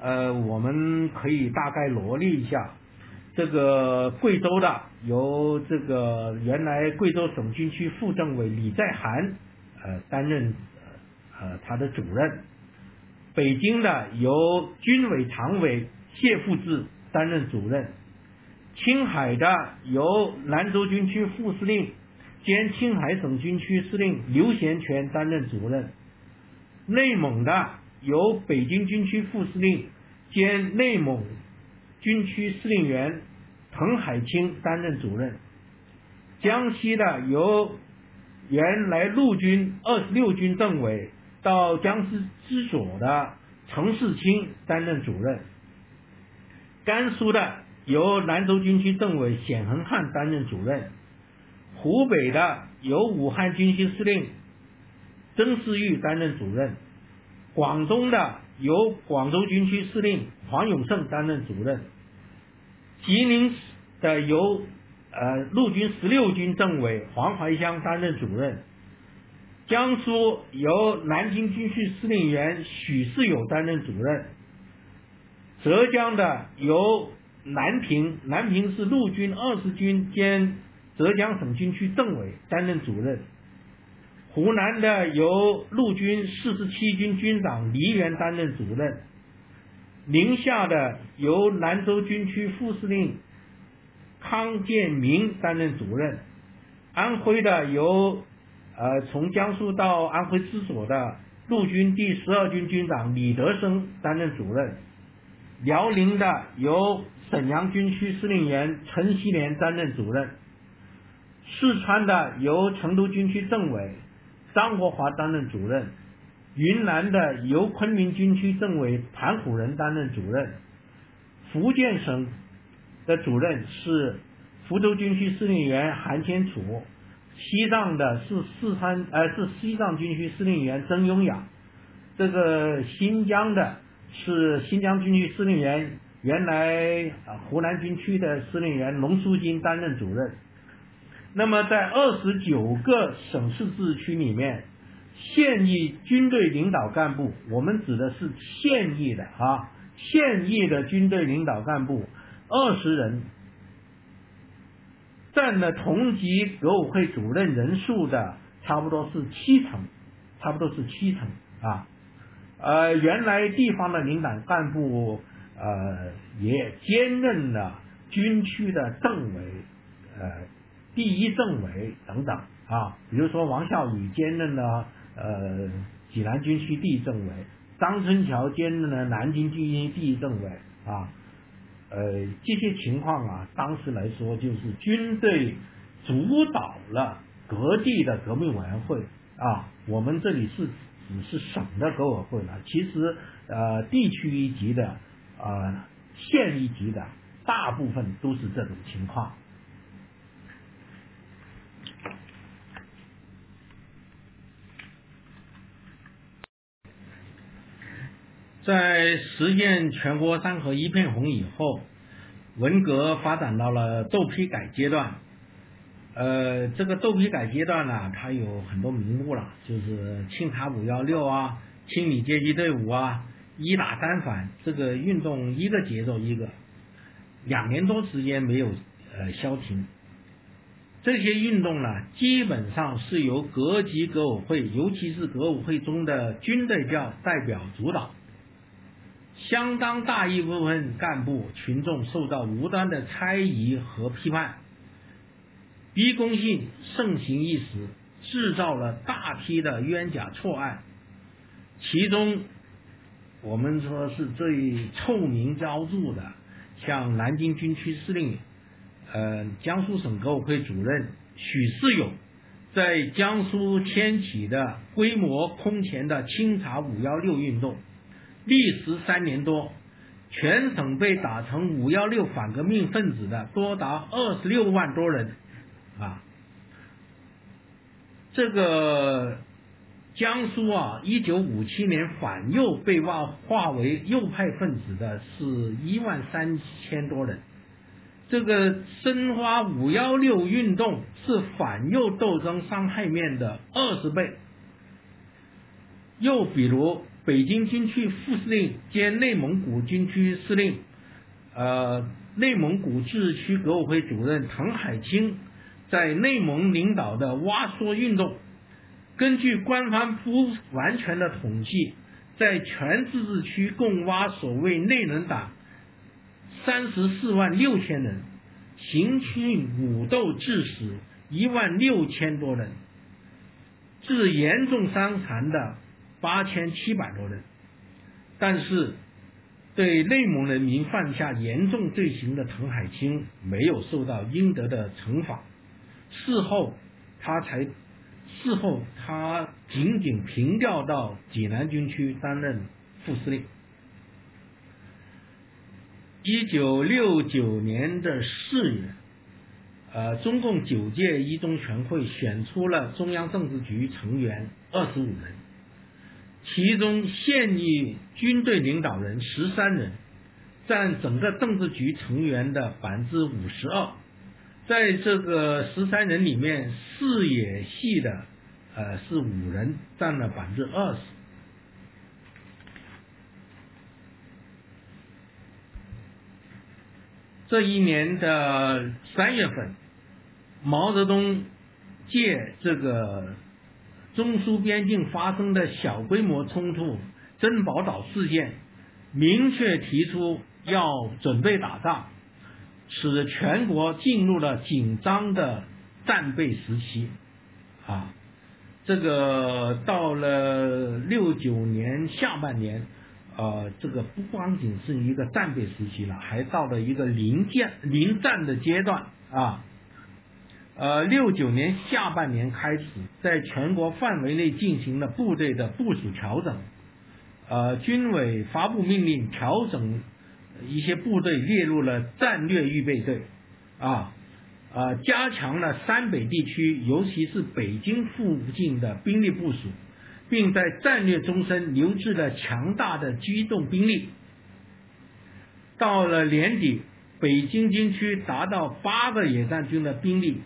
呃，我们可以大概罗列一下，这个贵州的由这个原来贵州省军区副政委李在涵呃担任呃他的主任，北京的由军委常委谢富治担任主任，青海的由兰州军区副司令兼青海省军区司令刘贤全担任主任，内蒙的。由北京军区副司令兼内蒙军区司令员滕海清担任主任，江西的由原来陆军二十六军政委到江西知左的程世清担任主任，甘肃的由兰州军区政委冼恒汉担任主任，湖北的由武汉军区司令曾世玉担任主任。广东的由广州军区司令黄永胜担任主任，吉林的由呃陆军十六军政委黄怀香担任主任，江苏由南京军区司令员许世友担任主任，浙江的由南平南平市陆军二十军兼浙江省军区政委担任主任。湖南的由陆军四十七军军长黎元担任主任，宁夏的由兰州军区副司令康建民担任主任，安徽的由呃从江苏到安徽支所的陆军第十二军军长李德生担任主任，辽宁的由沈阳军区司令员陈锡联担任主任，四川的由成都军区政委。张国华担任主任，云南的由昆明军区政委谭虎仁担任主任，福建省的主任是福州军区司令员韩先楚，西藏的是四川呃是西藏军区司令员曾雍雅，这个新疆的是新疆军区司令员原来湖南军区的司令员龙书金担任主任。那么，在二十九个省市自治区里面，现役军队领导干部，我们指的是现役的啊，现役的军队领导干部二十人，占了同级革委会主任人数的差不多是七成，差不多是七成啊。呃，原来地方的领导干部呃也兼任了军区的政委呃。第一政委等等啊，比如说王孝宇兼任了呃济南军区第一政委，张春桥兼任了南京军区第一政委啊，呃这些情况啊，当时来说就是军队主导了各地的革命委员会啊，我们这里是只是省的革委会了，其实呃地区一级的呃县一级的大部分都是这种情况。在实现全国山河一片红以后，文革发展到了斗批改阶段。呃，这个斗批改阶段呢，它有很多名目了，就是清查五幺六啊，清理阶级队伍啊，一打三反，这个运动一个节奏一个，两年多时间没有呃消停。这些运动呢，基本上是由各级革委会，尤其是革委会中的军队调代表主导。相当大一部分干部群众受到无端的猜疑和批判，逼宫性盛行一时，制造了大批的冤假错案。其中，我们说是最臭名昭著的，像南京军区司令，呃，江苏省革委会主任许世友，在江苏掀起的规模空前的清查五幺六运动。历时三年多，全省被打成五幺六反革命分子的多达二十六万多人，啊，这个江苏啊，一九五七年反右被划划为右派分子的是一万三千多人，这个深化五幺六运动是反右斗争伤害面的二十倍，又比如。北京军区副司令兼内蒙古军区司令，呃，内蒙古自治区革委会主任唐海清，在内蒙领导的挖缩运动，根据官方不完全的统计，在全自治区共挖所谓内能党三十四万六千人，刑讯武斗致死一万六千多人，致严重伤残的。八千七百多人，但是对内蒙人民犯下严重罪行的滕海清没有受到应得的惩罚。事后他才，事后他仅仅平调到济南军区担任副司令。一九六九年的四月，呃，中共九届一中全会选出了中央政治局成员二十五人。其中现役军队领导人十三人，占整个政治局成员的百分之五十二。在这个十三人里面，视野系的呃是五人，占了百分之二十。这一年的三月份，毛泽东借这个中苏边境发生的小规模冲突——珍宝岛事件，明确提出要准备打仗，使全国进入了紧张的战备时期。啊，这个到了六九年下半年。呃，这个不光仅是一个战备时期了，还到了一个临战临战的阶段啊。呃，六九年下半年开始，在全国范围内进行了部队的部署调整，呃，军委发布命令，调整一些部队列入了战略预备队啊，呃，加强了山北地区，尤其是北京附近的兵力部署。并在战略中心留置了强大的机动兵力。到了年底，北京军区达到八个野战军的兵力，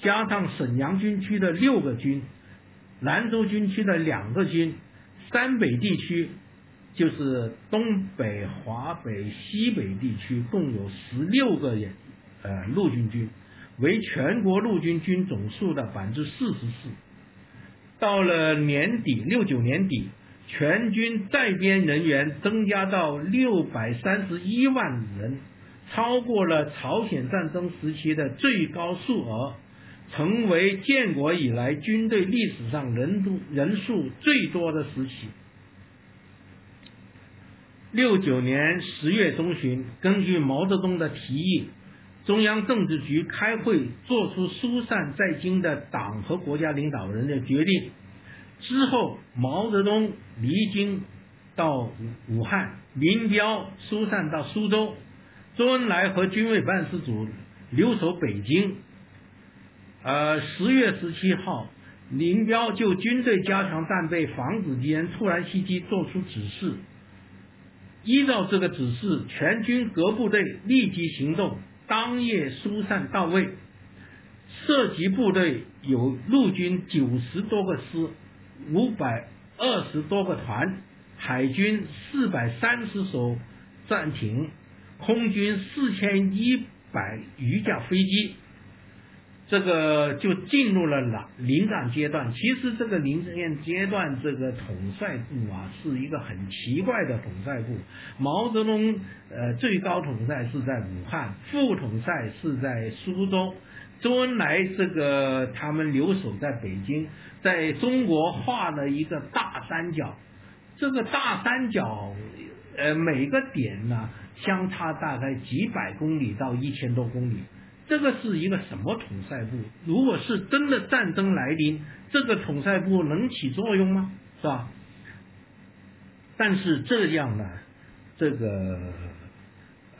加上沈阳军区的六个军，兰州军区的两个军，山北地区就是东北、华北、西北地区共有十六个野呃陆军军，为全国陆军军总数的百分之四十四。到了年底，六九年底，全军在编人员增加到六百三十一万人，超过了朝鲜战争时期的最高数额，成为建国以来军队历史上人数人数最多的时期。六九年十月中旬，根据毛泽东的提议。中央政治局开会，作出疏散在京的党和国家领导人的决定。之后，毛泽东离京到武武汉，林彪疏散到苏州，周恩来和军委办事组留守北京。呃，十月十七号，林彪就军队加强战备、防止敌人突然袭击作出指示。依照这个指示，全军各部队立即行动。当夜疏散到位，涉及部队有陆军九十多个师，五百二十多个团，海军四百三十艘战艇，空军四千一百余架飞机。这个就进入了临临战阶段。其实这个临战阶段，这个统帅部啊，是一个很奇怪的统帅部。毛泽东呃最高统帅是在武汉，副统帅是在苏州，周恩来这个他们留守在北京，在中国画了一个大三角。这个大三角呃每个点呢相差大概几百公里到一千多公里。这个是一个什么统帅部？如果是真的战争来临，这个统帅部能起作用吗？是吧？但是这样呢，这个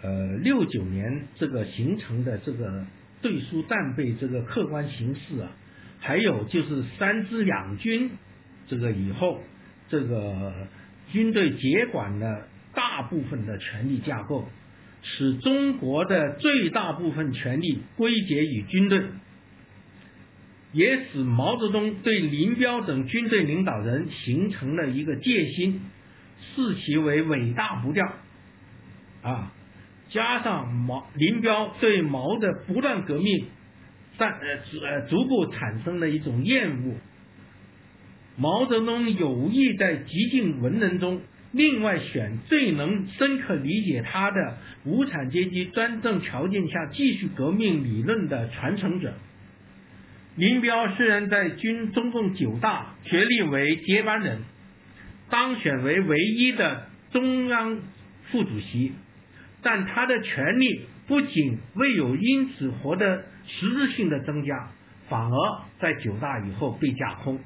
呃六九年这个形成的这个对苏战备这个客观形势啊，还有就是三支两军这个以后，这个军队接管了大部分的权力架构。使中国的最大部分权力归结于军队，也使毛泽东对林彪等军队领导人形成了一个戒心，视其为伟大不掉啊。加上毛林彪对毛的不断革命，但呃呃逐步产生了一种厌恶。毛泽东有意在激进文人中。另外选最能深刻理解他的无产阶级专政条件下继续革命理论的传承者。林彪虽然在军中共九大确立为接班人，当选为唯一的中央副主席，但他的权力不仅未有因此获得实质性的增加，反而在九大以后被架空。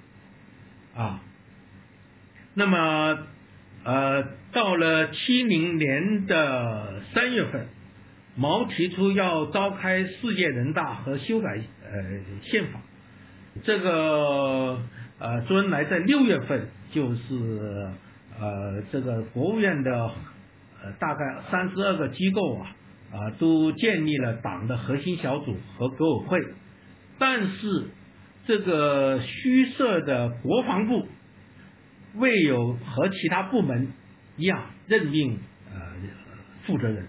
啊，那么。呃，到了七零年的三月份，毛提出要召开世界人大和修改呃宪法。这个呃，周恩来在六月份就是呃这个国务院的呃大概三十二个机构啊啊都建立了党的核心小组和革委会，但是这个虚设的国防部未有和其他部门一样任命呃负责人。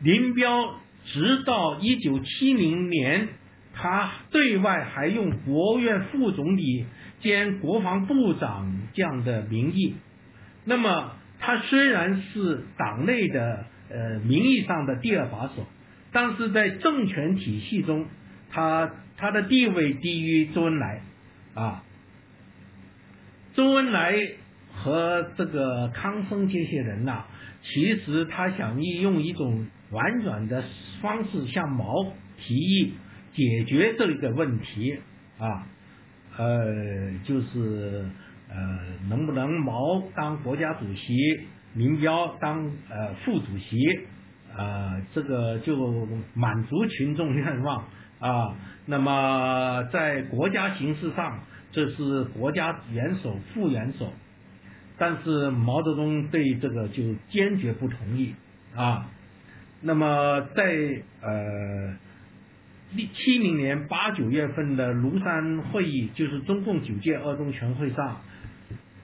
林彪直到一九七零年，他对外还用国务院副总理兼国防部长这样的名义。那么他虽然是党内的呃名义上的第二把手，但是在政权体系中，他他的地位低于周恩来啊。周恩来和这个康生这些人呐，其实他想利用一种婉转的方式向毛提议解决这个问题啊，呃，就是呃，能不能毛当国家主席，林彪当呃副主席，啊，这个就满足群众愿望啊。那么在国家形势上。这是国家元首、副元首，但是毛泽东对这个就坚决不同意啊。那么在呃七零年八九月份的庐山会议，就是中共九届二中全会上，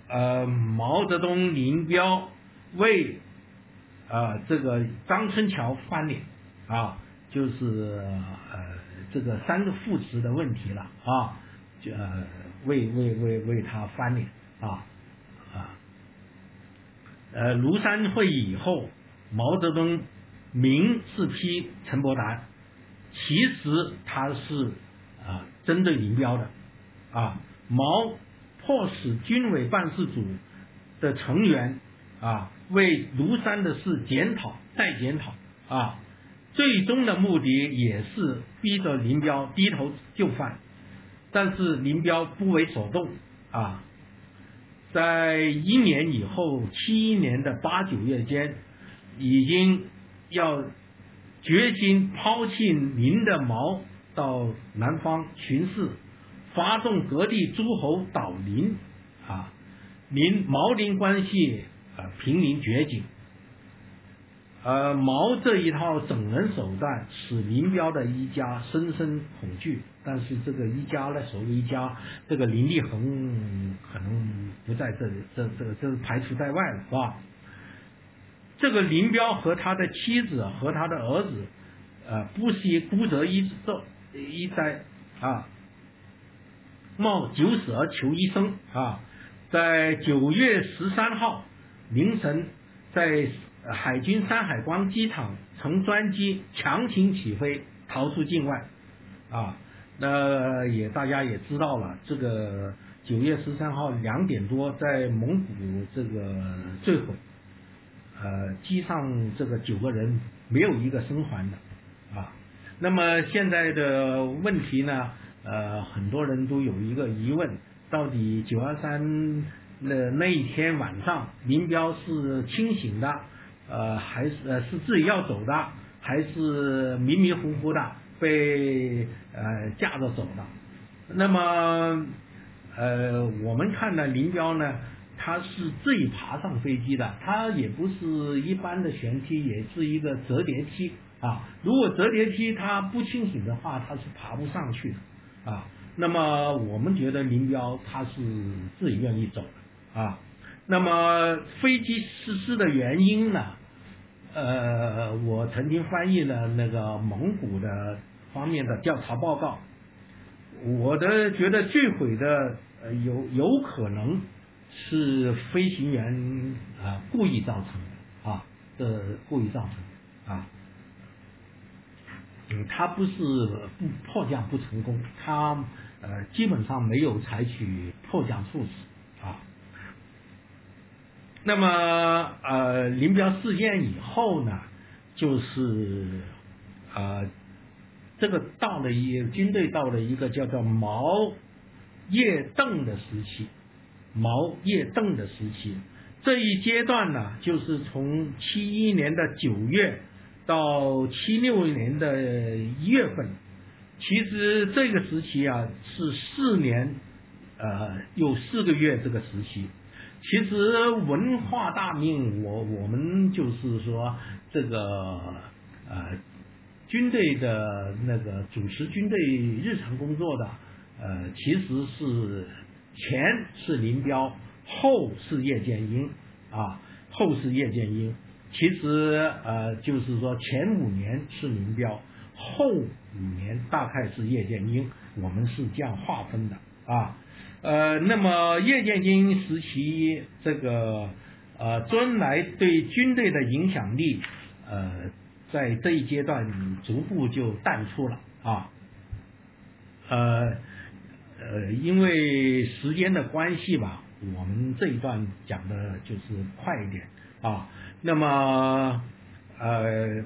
呃，毛泽东、林彪为啊这个张春桥翻脸啊，就是呃这个三个副词的问题了啊，就。为为为为他翻脸啊啊！呃，庐山会议以后，毛泽东明是批陈伯达，其实他是啊针对林彪的啊。毛迫使军委办事组的成员啊为庐山的事检讨再检讨啊，最终的目的也是逼着林彪低头就范。但是林彪不为所动。啊，在一年以后，七一年的八九月间，已经要决心抛弃林的毛到南方巡视，发动各地诸侯倒林。啊，林毛林关系啊濒临绝境。呃，毛这一套整人手段使林彪的一家深深恐惧，但是这个一家呢，所谓一家，这个林立恒可能不在这里，这这这是排除在外了，是吧？这个林彪和他的妻子和他的儿子，呃，不惜孤折一这一灾啊，冒九死而求一生啊，在九月十三号凌晨在。海军山海关机场乘专机强行起飞逃出境外，啊，那也大家也知道了，这个九月十三号两点多在蒙古这个坠毁，呃，机上这个九个人没有一个生还的，啊，那么现在的问题呢，呃，很多人都有一个疑问，到底九二三那那一天晚上林彪是清醒的？呃，还是呃是自己要走的，还是迷迷糊糊的被呃架着走的？那么呃，我们看呢，林彪呢，他是自己爬上飞机的，他也不是一般的舷梯，也是一个折叠梯啊。如果折叠梯他不清醒的话，他是爬不上去的啊。那么我们觉得林彪他是自己愿意走的啊。那么飞机失事的原因呢？呃，我曾经翻译了那个蒙古的方面的调查报告，我的觉得坠毁的呃有有可能是飞行员啊故意造成的啊，的故意造成的啊，嗯，他不是不迫降不成功，他呃基本上没有采取迫降措施啊。那么，呃，林彪事件以后呢，就是呃，这个到了一军队到了一个叫做毛叶邓的时期，毛叶邓的时期，这一阶段呢，就是从七一年的九月到七六年的一月份，其实这个时期啊是四年，呃，有四个月这个时期。其实文化大命，我我们就是说这个呃军队的那个主持军队日常工作的，呃，其实是前是林彪，后是叶剑英啊，后是叶剑英。其实呃，就是说前五年是林彪，后五年大概是叶剑英，我们是这样划分的啊。呃，那么叶剑英时期这个呃，周恩来对军队的影响力呃，在这一阶段逐步就淡出了啊。呃呃，因为时间的关系吧，我们这一段讲的就是快一点啊。那么，呃，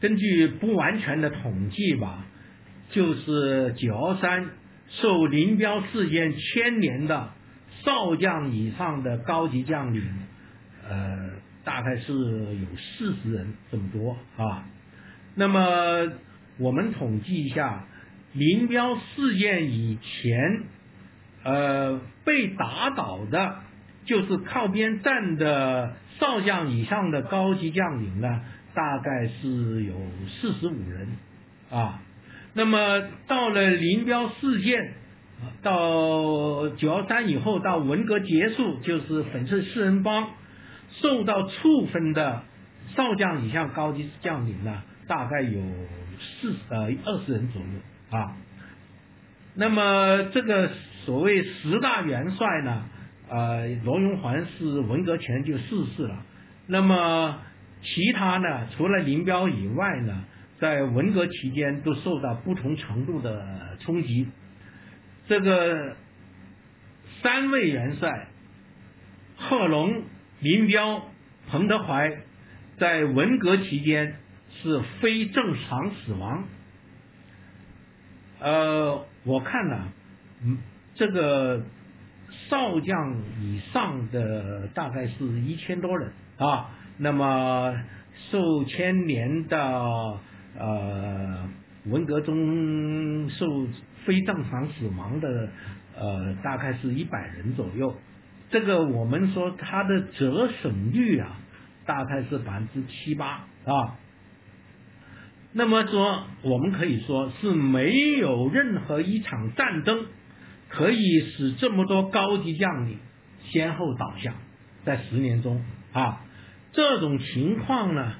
根据不完全的统计吧，就是九幺三受林彪事件牵连的少将以上的高级将领，呃，大概是有四十人这么多啊。那么我们统计一下，林彪事件以前，呃，被打倒的。就是靠边站的少将以上的高级将领呢，大概是有四十五人啊。那么到了林彪事件，到九幺三以后，到文革结束，就是粉碎四人帮，受到处分的少将以上高级将领呢，大概有四呃二十人左右啊。那么这个所谓十大元帅呢？呃，罗荣桓是文革前就逝世了。那么其他呢？除了林彪以外呢，在文革期间都受到不同程度的冲击。这个三位元帅，贺龙、林彪、彭德怀，在文革期间是非正常死亡。呃，我看呢，嗯，这个。少将以上的大概是一千多人啊，那么受牵连的呃文革中受非正常死亡的呃大概是一百人左右，这个我们说他的折损率啊大概是百分之七八啊，那么说我们可以说是没有任何一场战争。可以使这么多高级将领先后倒下，在十年中啊，这种情况呢，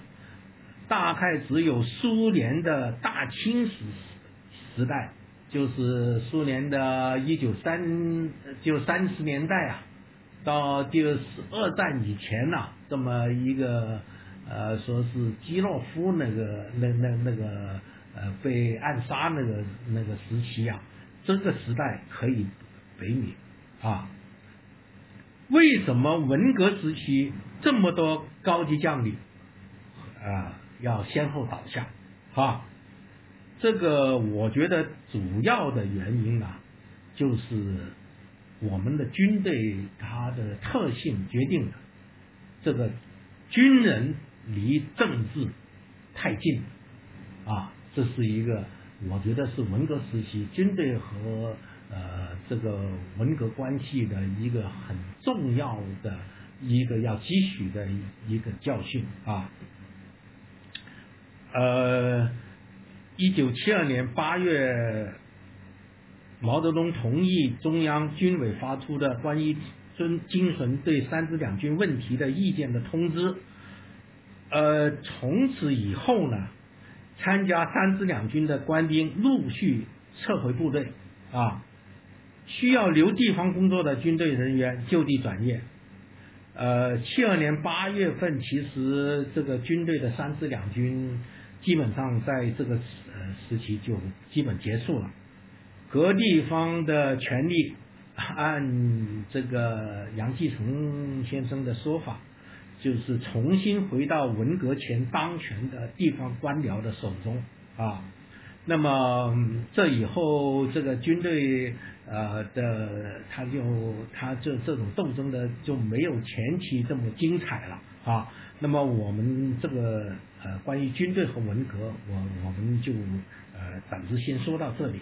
大概只有苏联的大清时时代，就是苏联的一九三就三十年代啊，到就是二战以前呐，这么一个呃，说是基洛夫那个那那那个呃被暗杀那个那个时期啊。这个时代可以北冥啊？为什么文革时期这么多高级将领啊要先后倒下啊？这个我觉得主要的原因啊，就是我们的军队它的特性决定的，这个军人离政治太近啊，这是一个。我觉得是文革时期军队和呃这个文革关系的一个很重要的一个要汲取的一个教训啊。呃，一九七二年八月，毛泽东同意中央军委发出的关于遵精神对三支两军问题的意见的通知。呃，从此以后呢？参加三支两军的官兵陆续撤回部队，啊，需要留地方工作的军队人员就地转业。呃，七二年八月份，其实这个军队的三支两军基本上在这个呃时期就基本结束了。各地方的权力，按这个杨继成先生的说法。就是重新回到文革前当权的地方官僚的手中啊，那么这以后这个军队呃的他就他这这种斗争的就没有前期这么精彩了啊，那么我们这个呃关于军队和文革，我我们就呃暂时先说到这里。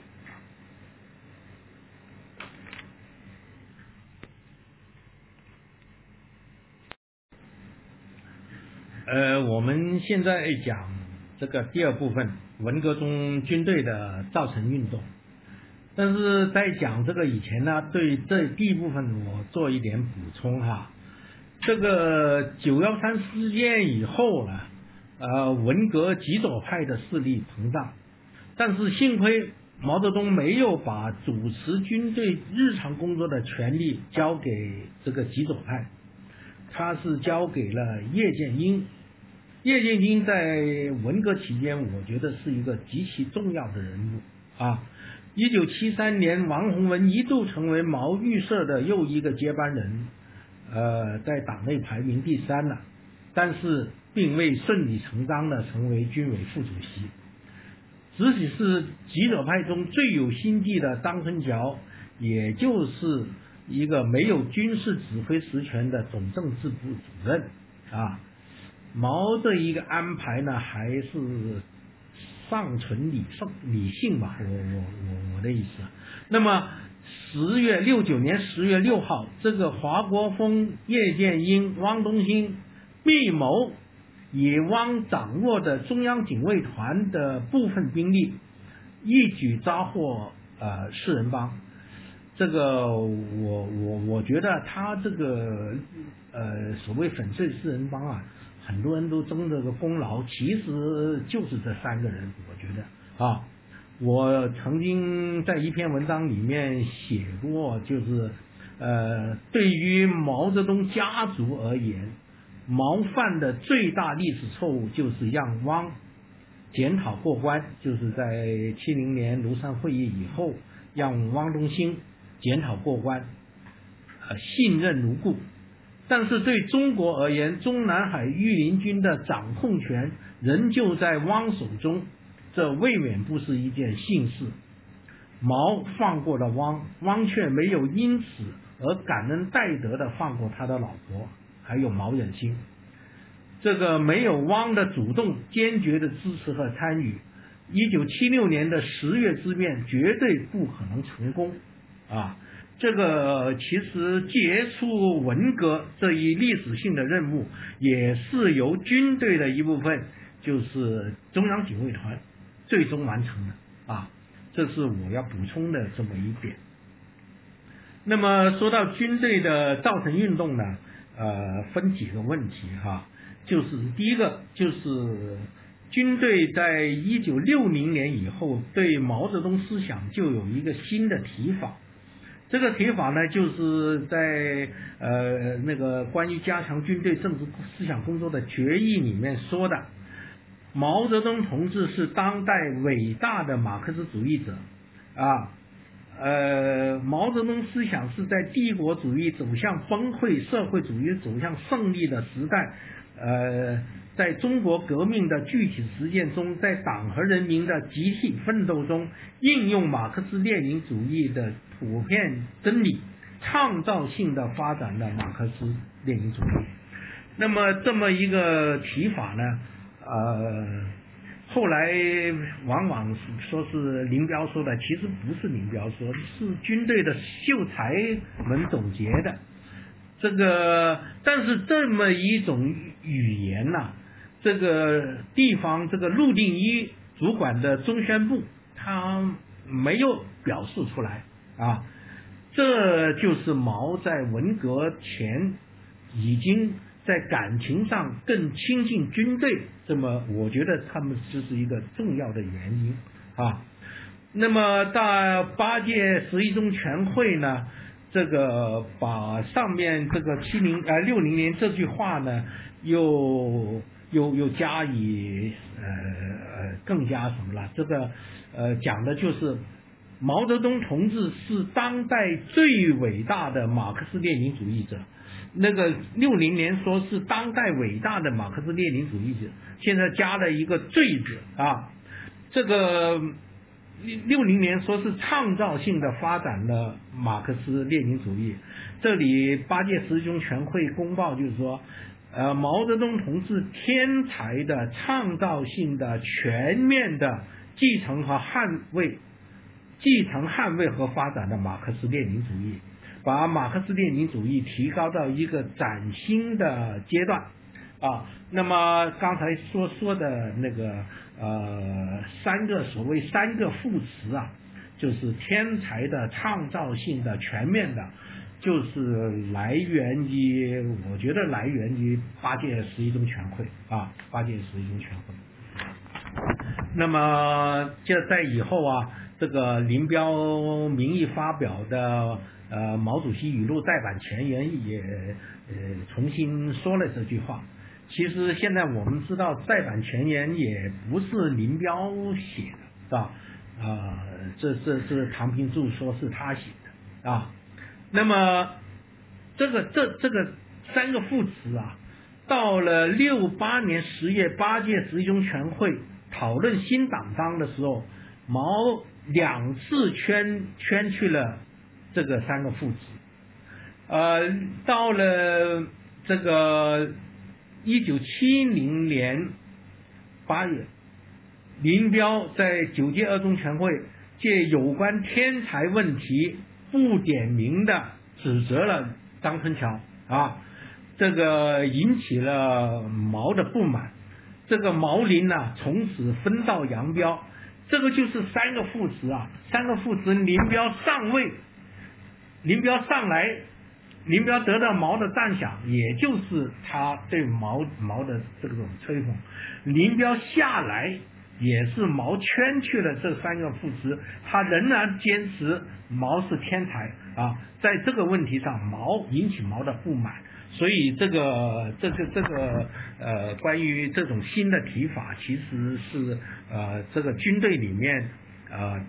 呃，我们现在讲这个第二部分，文革中军队的造成运动。但是在讲这个以前呢，对这第一部分我做一点补充哈。这个九幺三事件以后呢，呃，文革极左派的势力膨胀，但是幸亏毛泽东没有把主持军队日常工作的权利交给这个极左派，他是交给了叶剑英。叶剑英在文革期间，我觉得是一个极其重要的人物啊。一九七三年，王洪文一度成为毛预设的又一个接班人，呃，在党内排名第三了，但是并未顺理成章的成为军委副主席。即使是极左派中最有心计的张春桥，也就是一个没有军事指挥实权的总政治部主任啊。毛这一个安排呢，还是。尚存理性理性吧，我我我我的意思。那么十月六九年十月六号，这个华国锋、叶剑英、汪东兴密谋，以汪掌握的中央警卫团的部分兵力，一举抓获呃四人帮。这个我我我觉得他这个呃所谓粉碎四人帮啊。很多人都争这个功劳，其实就是这三个人。我觉得啊，我曾经在一篇文章里面写过，就是呃，对于毛泽东家族而言，毛犯的最大历史错误就是让汪检讨过关，就是在七零年庐山会议以后，让汪东兴检讨过关，呃，信任如故。但是对中国而言，中南海御林军的掌控权仍旧在汪手中，这未免不是一件幸事。毛放过了汪，汪却没有因此而感恩戴德的放过他的老婆，还有毛远新。这个没有汪的主动、坚决的支持和参与，一九七六年的十月之变绝对不可能成功啊！这个其实结束文革这一历史性的任务，也是由军队的一部分，就是中央警卫团最终完成的啊，这是我要补充的这么一点。那么说到军队的造成运动呢，呃，分几个问题哈，就是第一个就是军队在一九六零年以后对毛泽东思想就有一个新的提法。这个提法呢，就是在呃那个关于加强军队政治思想工作的决议里面说的，毛泽东同志是当代伟大的马克思主义者。啊，呃，毛泽东思想是在帝国主义走向崩溃、社会主义走向胜利的时代，呃，在中国革命的具体实践中，在党和人民的集体奋斗中，应用马克思列宁主义的。普遍真理，创造性的发展了马克思列宁主义。那么这么一个提法呢，呃，后来往往说是林彪说的，其实不是林彪说，是军队的秀才们总结的。这个，但是这么一种语言呐，这个地方这个陆定一主管的中宣部，他没有表示出来。啊，这就是毛在文革前已经在感情上更亲近军队，这么我觉得他们这是一个重要的原因啊。那么到八届十一中全会呢，这个把上面这个七零呃六零年这句话呢，又又又加以呃更加什么了？这个呃讲的就是。毛泽东同志是当代最伟大的马克思列宁主义者。那个六零年说是当代伟大的马克思列宁主义者，现在加了一个“最”字啊。这个六零年说是创造性的发展了马克思列宁主义。这里八届十中全会公报就是说，呃，毛泽东同志天才的、创造性的、全面的继承和捍卫。继承、捍卫和发展的马克思列宁主义，把马克思列宁主义提高到一个崭新的阶段，啊。那么刚才所说的那个呃三个所谓三个副词啊，就是天才的、创造性的、全面的，就是来源于我觉得来源于八届十一中全会啊，八届十一中全会。那么就在以后啊，这个林彪名义发表的呃毛主席语录再版前言也呃重新说了这句话。其实现在我们知道再版前言也不是林彪写的，是吧？啊，这这这唐平柱说是他写的啊。那么这个这这个三个副词啊，到了六八年十月八届十一中全会。讨论新党章的时候，毛两次圈圈去了这个三个副词，呃，到了这个一九七零年八月，林彪在九届二中全会借有关天才问题不点名的指责了张春桥啊，这个引起了毛的不满。这个毛林呢，从此分道扬镳。这个就是三个副词啊，三个副词。林彪上位，林彪上来，林彪得到毛的赞赏，也就是他对毛毛的这种吹捧。林彪下来，也是毛圈去了这三个副词，他仍然坚持毛是天才啊。在这个问题上，毛引起毛的不满。所以这个这个这个呃，关于这种新的提法，其实是呃这个军队里面呃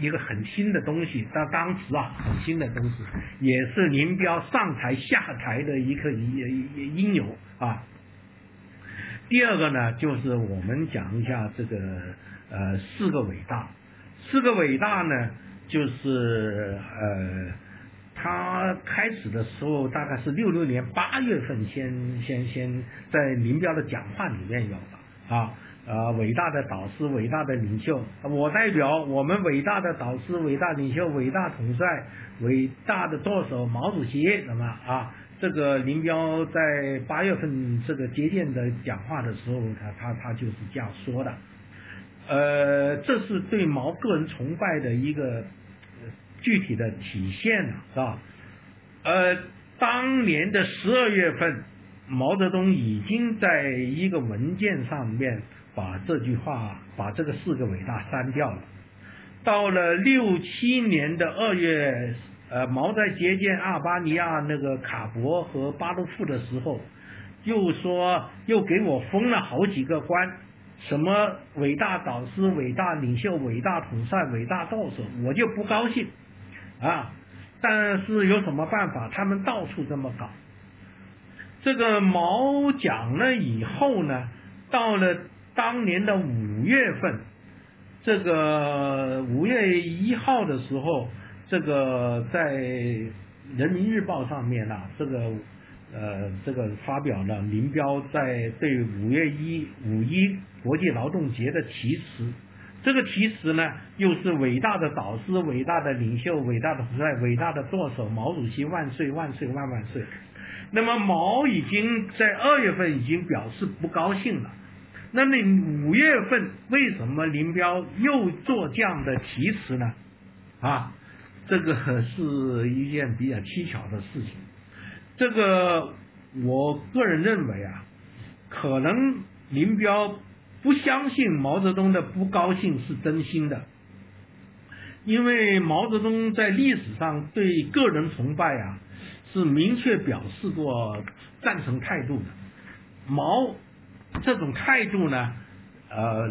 一个很新的东西，到当时啊很新的东西，也是林彪上台下台的一个因因由啊。第二个呢，就是我们讲一下这个呃四个伟大，四个伟大呢，就是呃。他开始的时候大概是六六年八月份，先先先在林彪的讲话里面有的啊啊，伟大的导师，伟大的领袖，我代表我们伟大的导师、伟大领袖、伟大统帅、伟大的舵手毛主席，什么啊？这个林彪在八月份这个接见的讲话的时候，他他他就是这样说的，呃，这是对毛个人崇拜的一个。具体的体现了是吧？呃，当年的十二月份，毛泽东已经在一个文件上面把这句话，把这个四个伟大删掉了。到了六七年的二月，呃，毛在接见阿尔巴尼亚那个卡博和巴洛夫的时候，又说又给我封了好几个官，什么伟大导师、伟大领袖、伟大统帅、伟大舵手，我就不高兴。啊，但是有什么办法？他们到处这么搞。这个毛讲了以后呢，到了当年的五月份，这个五月一号的时候，这个在人民日报上面呢，这个呃，这个发表了林彪在对五月一五一国际劳动节的题词。这个题词呢，又是伟大的导师、伟大的领袖、伟大的统帅、伟大的舵手，毛主席万岁万岁万万岁。那么毛已经在二月份已经表示不高兴了。那你五月份为什么林彪又做这样的题词呢？啊，这个是一件比较蹊跷的事情。这个我个人认为啊，可能林彪。不相信毛泽东的不高兴是真心的，因为毛泽东在历史上对个人崇拜啊是明确表示过赞成态度的。毛这种态度呢，呃，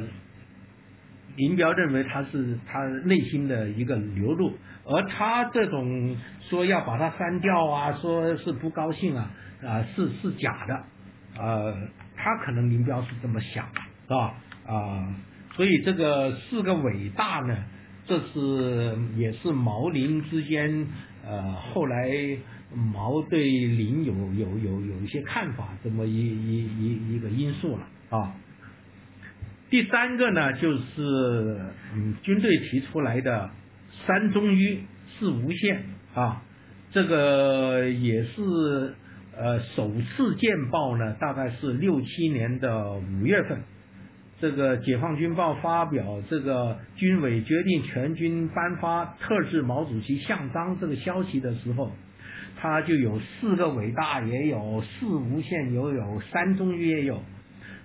林彪认为他是他内心的一个流露，而他这种说要把它删掉啊，说是不高兴啊啊是是假的，呃，他可能林彪是这么想。是吧？啊，所以这个四个伟大呢，这是也是毛林之间呃后来毛对林有有有有一些看法这么一一一一个因素了啊。第三个呢，就是嗯军队提出来的三中医四无限啊，这个也是呃首次见报呢，大概是六七年的五月份。这个解放军报发表这个军委决定全军颁发特制毛主席像章这个消息的时候，他就有四个伟大，也有四无限，也有三中于也有。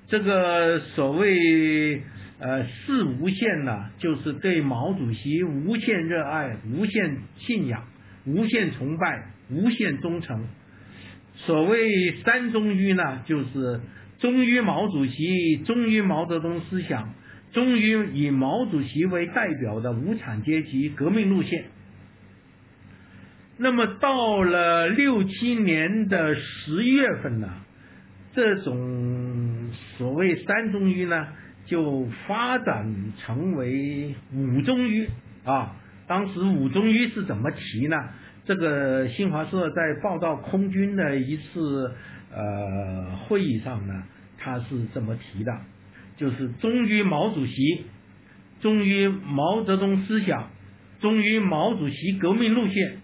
这个所谓呃四无限呢，就是对毛主席无限热爱、无限信仰、无限崇拜、无限忠诚。所谓三中于呢，就是。忠于毛主席，忠于毛泽东思想，忠于以毛主席为代表的无产阶级革命路线。那么到了六七年的十月份呢，这种所谓三忠于呢，就发展成为五忠于啊。当时五忠于是怎么提呢？这个新华社在报道空军的一次呃会议上呢。他是这么提的，就是忠于毛主席，忠于毛泽东思想，忠于毛主席革命路线，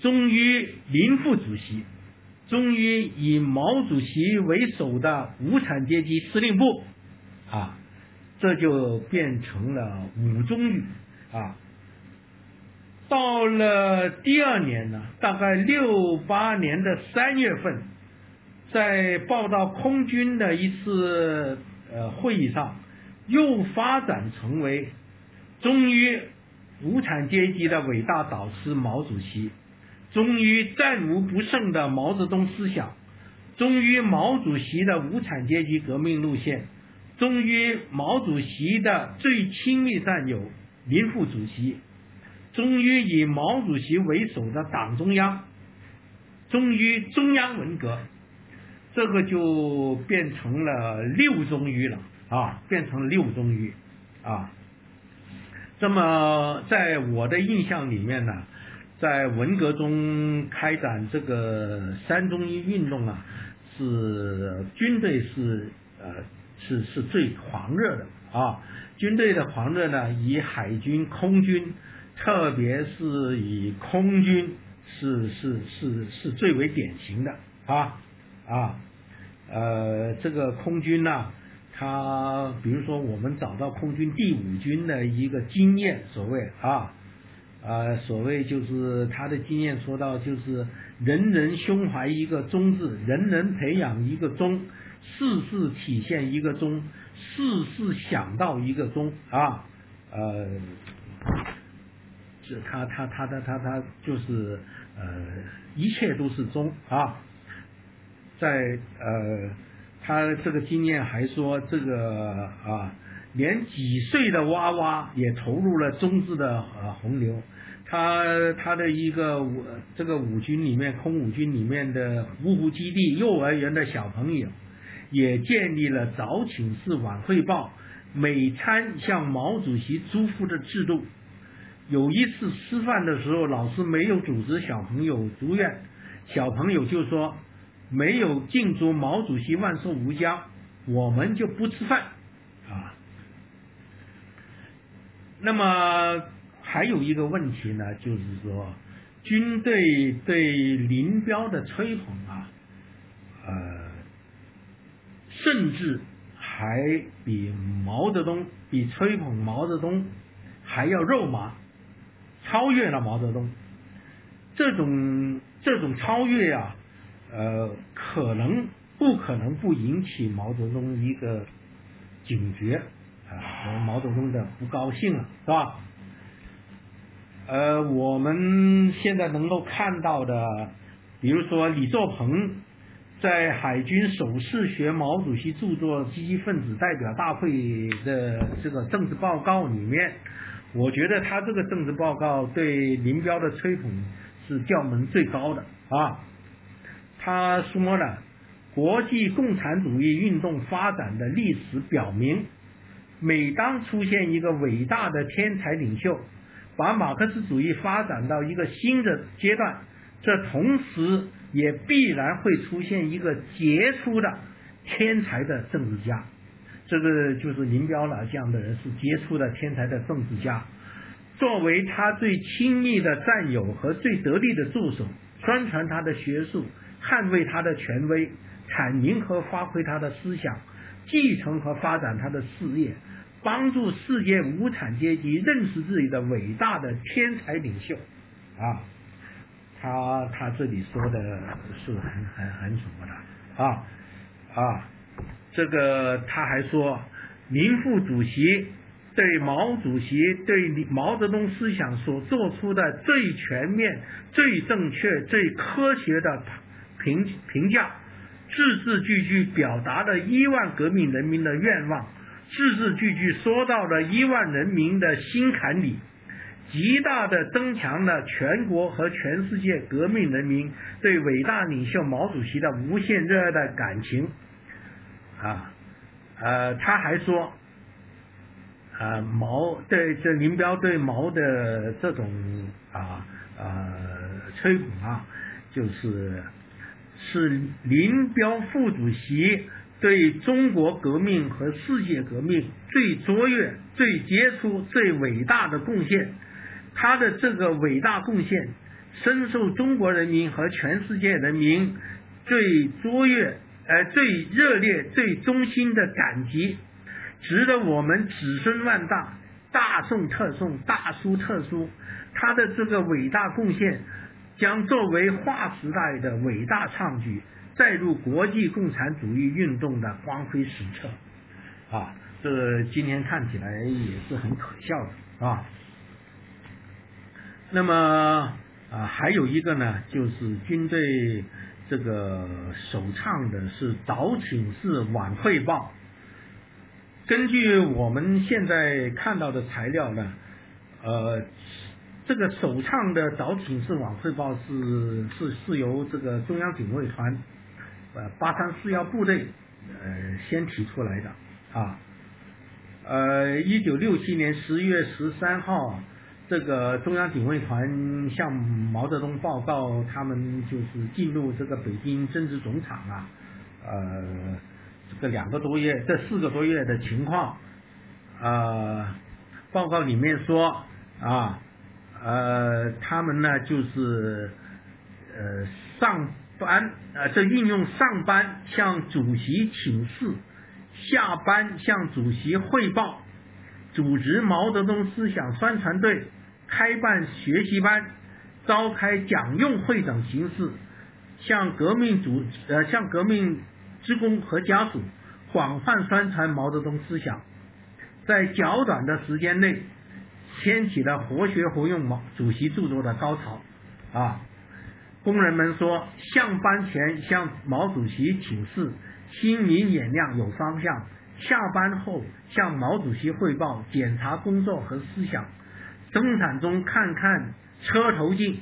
忠于林副主席，忠于以毛主席为首的无产阶级司令部，啊，这就变成了五忠语啊。到了第二年呢，大概六八年的三月份。在报道空军的一次呃会议上，又发展成为忠于无产阶级的伟大导师毛主席，忠于战无不胜的毛泽东思想，忠于毛主席的无产阶级革命路线，忠于毛主席的最亲密战友林副主席，忠于以毛主席为首的党中央，忠于中央文革。这个就变成了六中于了啊，变成六中于啊。那么在我的印象里面呢，在文革中开展这个三中一运动啊，是军队是呃是是最狂热的啊。军队的狂热呢，以海军、空军，特别是以空军是是是是最为典型的啊。啊，呃，这个空军呢，他比如说我们找到空军第五军的一个经验，所谓啊，呃，所谓就是他的经验说到就是人人胸怀一个忠字，人人培养一个忠，事事体现一个忠，事事想到一个忠啊，呃，这他他他他他他就是呃，一切都是忠啊。在呃，他这个经验还说这个啊，连几岁的娃娃也投入了中字的呃洪流。他他的一个五这个五军里面空五军里面的芜湖基地幼儿园的小朋友，也建立了早请示晚汇报、每餐向毛主席祝福的制度。有一次吃饭的时候，老师没有组织小朋友住院，小朋友就说。没有敬祝毛主席万寿无疆，我们就不吃饭啊。那么还有一个问题呢，就是说军队对林彪的吹捧啊，呃，甚至还比毛泽东比吹捧毛泽东还要肉麻，超越了毛泽东。这种这种超越呀。呃，可能不可能不引起毛泽东一个警觉啊，毛泽东的不高兴了，是吧？呃，我们现在能够看到的，比如说李作鹏在海军首次学毛主席著作《积极分子代表大会》的这个政治报告里面，我觉得他这个政治报告对林彪的吹捧是调门最高的啊。他说了，国际共产主义运动发展的历史表明，每当出现一个伟大的天才领袖，把马克思主义发展到一个新的阶段，这同时也必然会出现一个杰出的天才的政治家。这个就是林彪了，这样的人是杰出的天才的政治家。作为他最亲密的战友和最得力的助手，宣传他的学术。捍卫他的权威，阐明和发挥他的思想，继承和发展他的事业，帮助世界无产阶级认识自己的伟大的天才领袖啊。他他这里说的是很很很什么的啊啊，这个他还说，民副主席对毛主席对毛泽东思想所做出的最全面、最正确、最科学的评评价，字字句句表达了亿万革命人民的愿望，字字句句说到了亿万人民的心坎里。极大的增强了全国和全世界革命人民对伟大领袖毛主席的无限热爱的感情，啊，呃，他还说，啊，毛对这林彪对毛的这种啊呃吹捧啊，就是是林彪副主席对中国革命和世界革命最卓越、最杰出、最伟大的贡献。他的这个伟大贡献，深受中国人民和全世界人民最卓越、呃最热烈、最衷心的感激，值得我们子孙万代大颂特颂、大书特书。他的这个伟大贡献，将作为划时代的伟大创举，载入国际共产主义运动的光辉史册。啊，这今天看起来也是很可笑的，是啊。那么啊，还有一个呢，就是军队这个首唱的是早请示晚汇报。根据我们现在看到的材料呢，呃，这个首唱的早请示晚汇报是是是由这个中央警卫团呃八三四幺部队呃先提出来的啊，呃，一九六七年十月十三号。这个中央警卫团向毛泽东报告，他们就是进入这个北京政治总厂啊，呃，这个两个多月，这四个多月的情况，呃，报告里面说啊，呃，他们呢就是呃上班，呃，这运用上班向主席请示，下班向主席汇报，组织毛泽东思想宣传队。开办学习班，召开讲用会等形式，向革命主呃向革命职工和家属广泛宣传毛泽东思想，在较短的时间内掀起了活学活用毛主席著作的高潮啊！工人们说，上班前向毛主席请示，心明眼亮有方向；下班后向毛主席汇报检查工作和思想。生产中看看车头镜，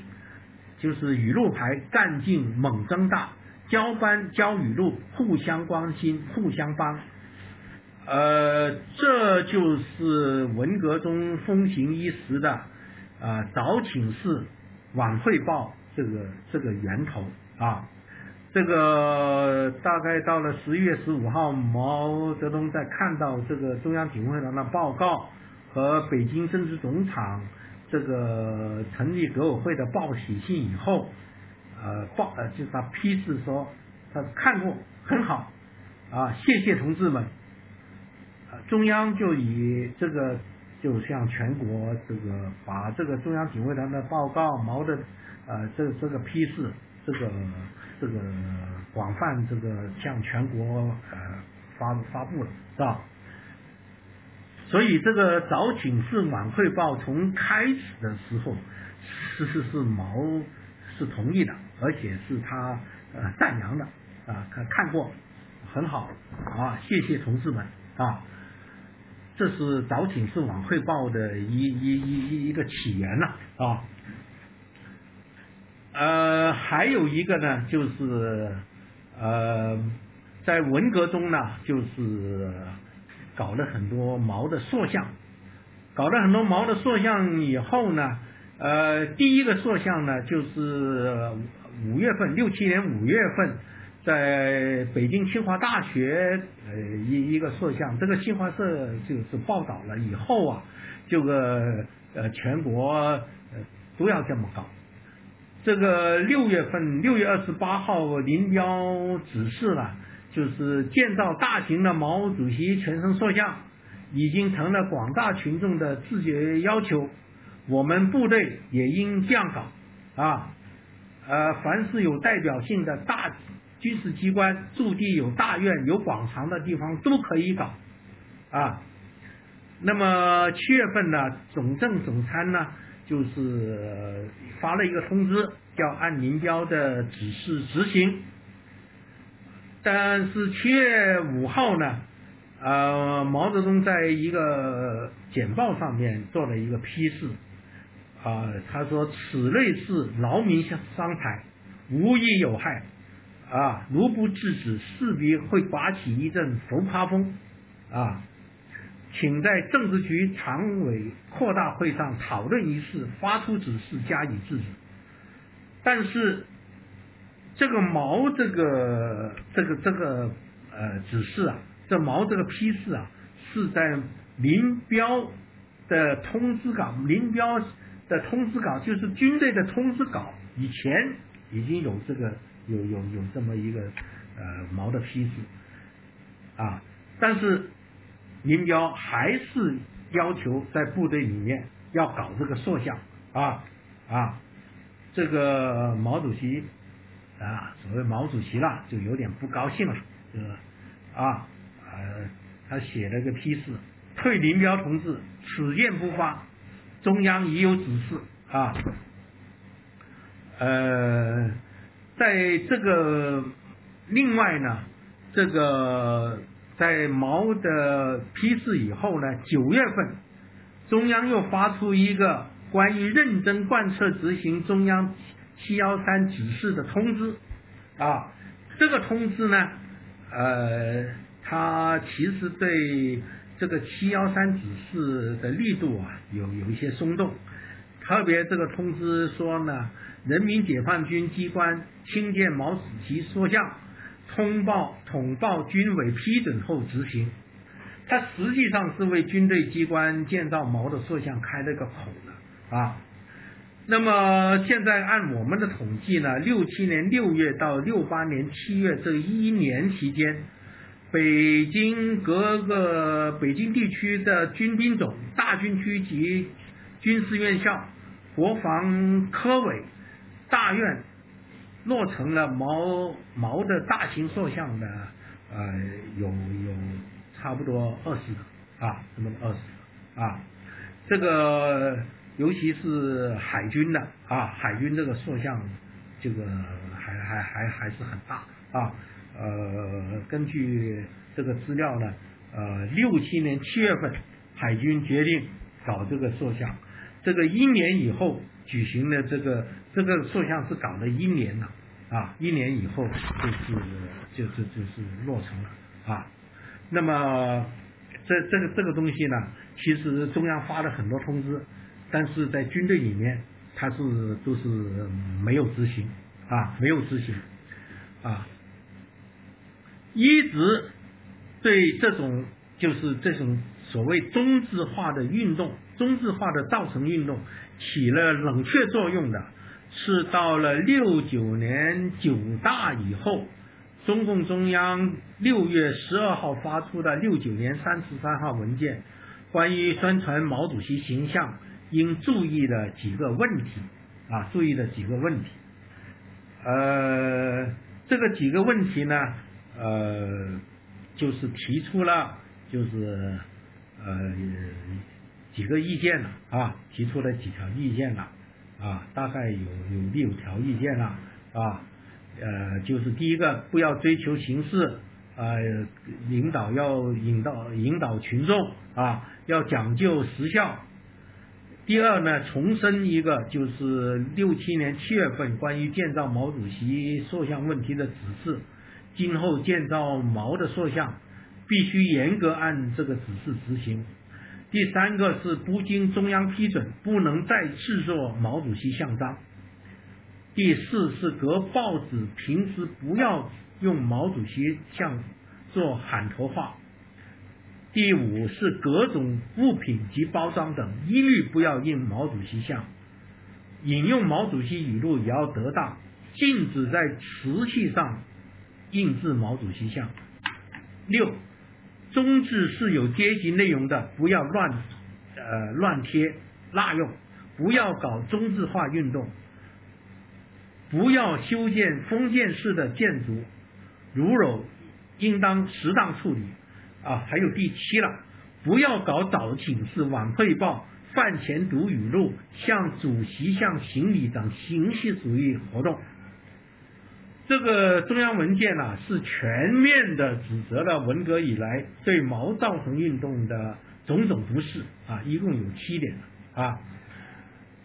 就是雨露牌干劲猛增大，交班交雨露，互相关心，互相帮。呃，这就是文革中风行一时的啊早请示晚汇报这个这个源头啊。这个大概到了十一月十五号，毛泽东在看到这个中央警卫团的报告。和北京政治总厂这个成立革委会的报喜信以后，呃报呃就是他批示说他看过很好啊谢谢同志们，中央就以这个就向全国这个把这个中央警卫团的报告毛的呃这这个批示这个这个广泛这个向全国呃发发布了是吧？所以这个早请示晚汇报从开始的时候，是是是毛是同意的，而且是他呃赞扬的啊，看看过很好啊，谢谢同志们啊，这是早请示晚汇报的一一一一一个起源了啊，呃还有一个呢就是呃在文革中呢就是。搞了很多毛的塑像，搞了很多毛的塑像以后呢，呃，第一个塑像呢就是五月份，六七年五月份，在北京清华大学呃一一个塑像，这个新华社就是报道了以后啊，这个呃全国呃都要这么搞，这个六月份，六月二十八号，林彪指示了，就是建造大型的毛主席全身塑像，已经成了广大群众的自觉要求。我们部队也应这样搞啊，呃，凡是有代表性的大军事机关驻地有大院有广场的地方都可以搞啊。那么七月份呢，总政总参呢就是发了一个通知，叫按林彪的指示执行。但是七月五号呢，呃，毛泽东在一个简报上面做了一个批示。啊，他说此类事劳民伤财，无益有害，啊，如不制止，势必会刮起一阵浮夸风，啊，请在政治局常委扩大会上讨论一事，发出指示加以制止。但是这个毛这个这个这个呃指示啊，这毛这个批示啊，是在林彪的通知稿，林彪。的通知稿就是军队的通知稿，以前已经有这个有有有这么一个呃毛的批示啊，但是林彪还是要求在部队里面要搞这个塑像啊啊，这个毛主席啊，所谓毛主席啦，就有点不高兴了，啊呃，他写了个批示，退林彪同志此件不发。中央已有指示啊，呃，在这个另外呢，这个在毛的批示以后呢，九月份中央又发出一个关于认真贯彻执行中央七幺三指示的通知啊，这个通知呢，呃，它其实对。这个七幺三指示的力度啊，有有一些松动，特别这个通知说呢，人民解放军机关亲见毛主席塑像，通报统报军委批准后执行。它实际上是为军队机关建造毛的塑像开了个口的啊。那么现在按我们的统计呢，六七年六月到六八年七月这一年期间。北京各个北京地区的军兵种、大军区及军事院校、国防科委、大院落成了毛毛的大型塑像的，呃，有有差不多二十个啊，那么二十个啊，这个尤其是海军的啊，海军这个塑像，这个还还还还是很大啊。呃，根据这个资料呢，呃，六七年七月份，海军决定搞这个塑像，这个一年以后举行的这个这个塑像是搞了一年了啊，一年以后就是就是就是落成了啊。那么这这个这个东西呢，其实中央发了很多通知，但是在军队里面他是都是没有执行啊，没有执行啊。一直对这种就是这种所谓中制化的运动、中制化的造成运动起了冷却作用的，是到了六九年九大以后，中共中央六月十二号发出的六九年三十三号文件，关于宣传毛主席形象应注意的几个问题啊，注意的几个问题，呃，这个几个问题呢？呃，就是提出了，就是呃几个意见了啊，提出了几条意见了啊，大概有有六条意见了啊，呃，就是第一个，不要追求形式，呃，领导要引导引导群众啊，要讲究实效。第二呢，重申一个，就是六七年七月份关于建造毛主席塑像问题的指示。今后建造毛的塑像，必须严格按这个指示执行。第三个是不经中央批准，不能再制作毛主席像章。第四是各报纸平时不要用毛主席像做喊头画。第五是各种物品及包装等一律不要印毛主席像。引用毛主席语录也要得当，禁止在瓷器上印制毛主席像。六，中字是有阶级内容的，不要乱呃乱贴滥用，不要搞中字化运动，不要修建封建式的建筑，如有应当适当处理。啊，还有第七了，不要搞早请示、晚汇报、饭前读语录、向主席向行礼等形式主义活动。这个中央文件呢，是全面的指责了文革以来对毛造成运动的种种不是啊，一共有七点啊。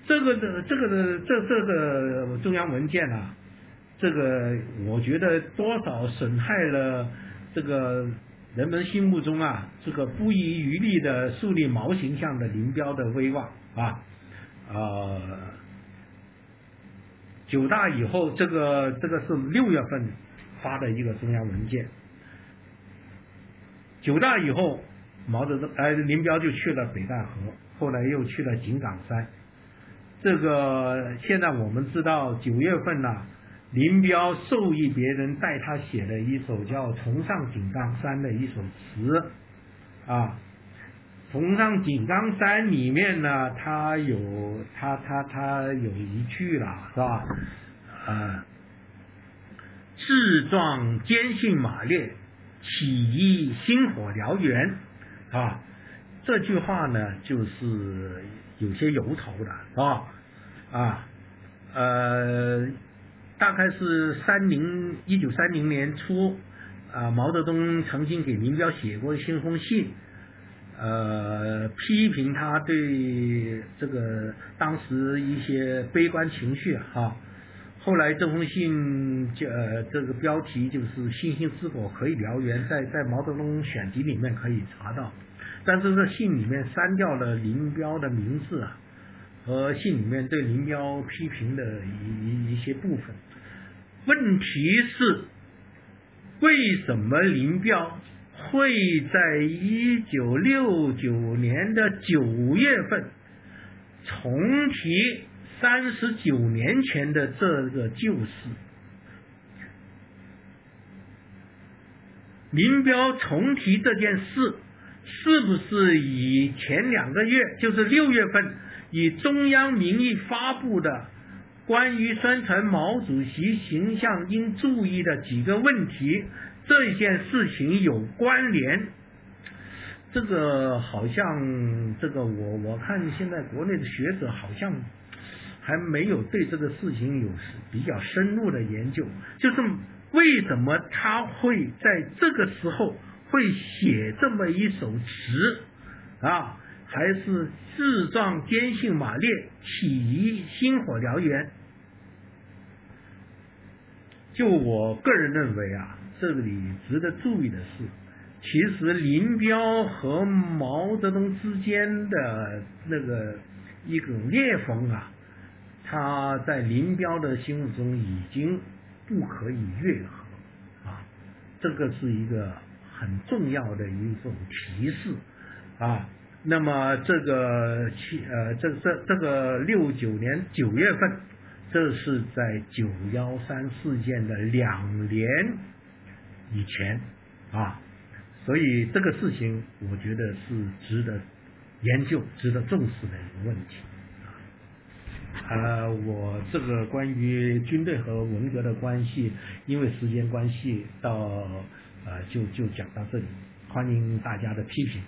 这个的这个的这这个中央文件呢，这个我觉得多少损害了这个。人们心目中啊，这个不遗余力的树立毛形象的林彪的威望啊，呃，九大以后，这个这个是六月份发的一个中央文件。九大以后，毛泽东哎，林彪就去了北戴河，后来又去了井冈山。这个现在我们知道，九月份呢。林彪授意别人代他写了一首叫《崇尚井冈山》的一首词，啊，《崇尚井冈山》里面呢，他有他他他有一句了，是吧？啊，志壮坚信马列，起义星火燎原，啊，这句话呢，就是有些由头的，是吧？啊，呃。大概是三零一九三零年初，啊，毛泽东曾经给林彪写过一封信，呃，批评他对这个当时一些悲观情绪哈。后来这封信就呃这个标题就是“星星之火可以燎原”，在在毛泽东选集里面可以查到，但是这信里面删掉了林彪的名字啊。和信里面对林彪批评的一一些部分，问题是为什么林彪会在一九六九年的九月份重提三十九年前的这个旧事？林彪重提这件事，是不是以前两个月，就是六月份？以中央名义发布的关于宣传毛主席形象应注意的几个问题，这件事情有关联。这个好像，这个我我看现在国内的学者好像还没有对这个事情有比较深入的研究，就是为什么他会在这个时候会写这么一首词啊？还是志壮坚信马列，起义星火燎原。就我个人认为啊，这里值得注意的是，其实林彪和毛泽东之间的那个一个裂缝啊，他在林彪的心目中已经不可以愈合啊，这个是一个很重要的一种提示啊。那么这个七呃，这这这个六九年九月份，这是在九幺三事件的两年以前啊，所以这个事情我觉得是值得研究、值得重视的一个问题啊。呃，我这个关于军队和文革的关系，因为时间关系，到呃就就讲到这里，欢迎大家的批评。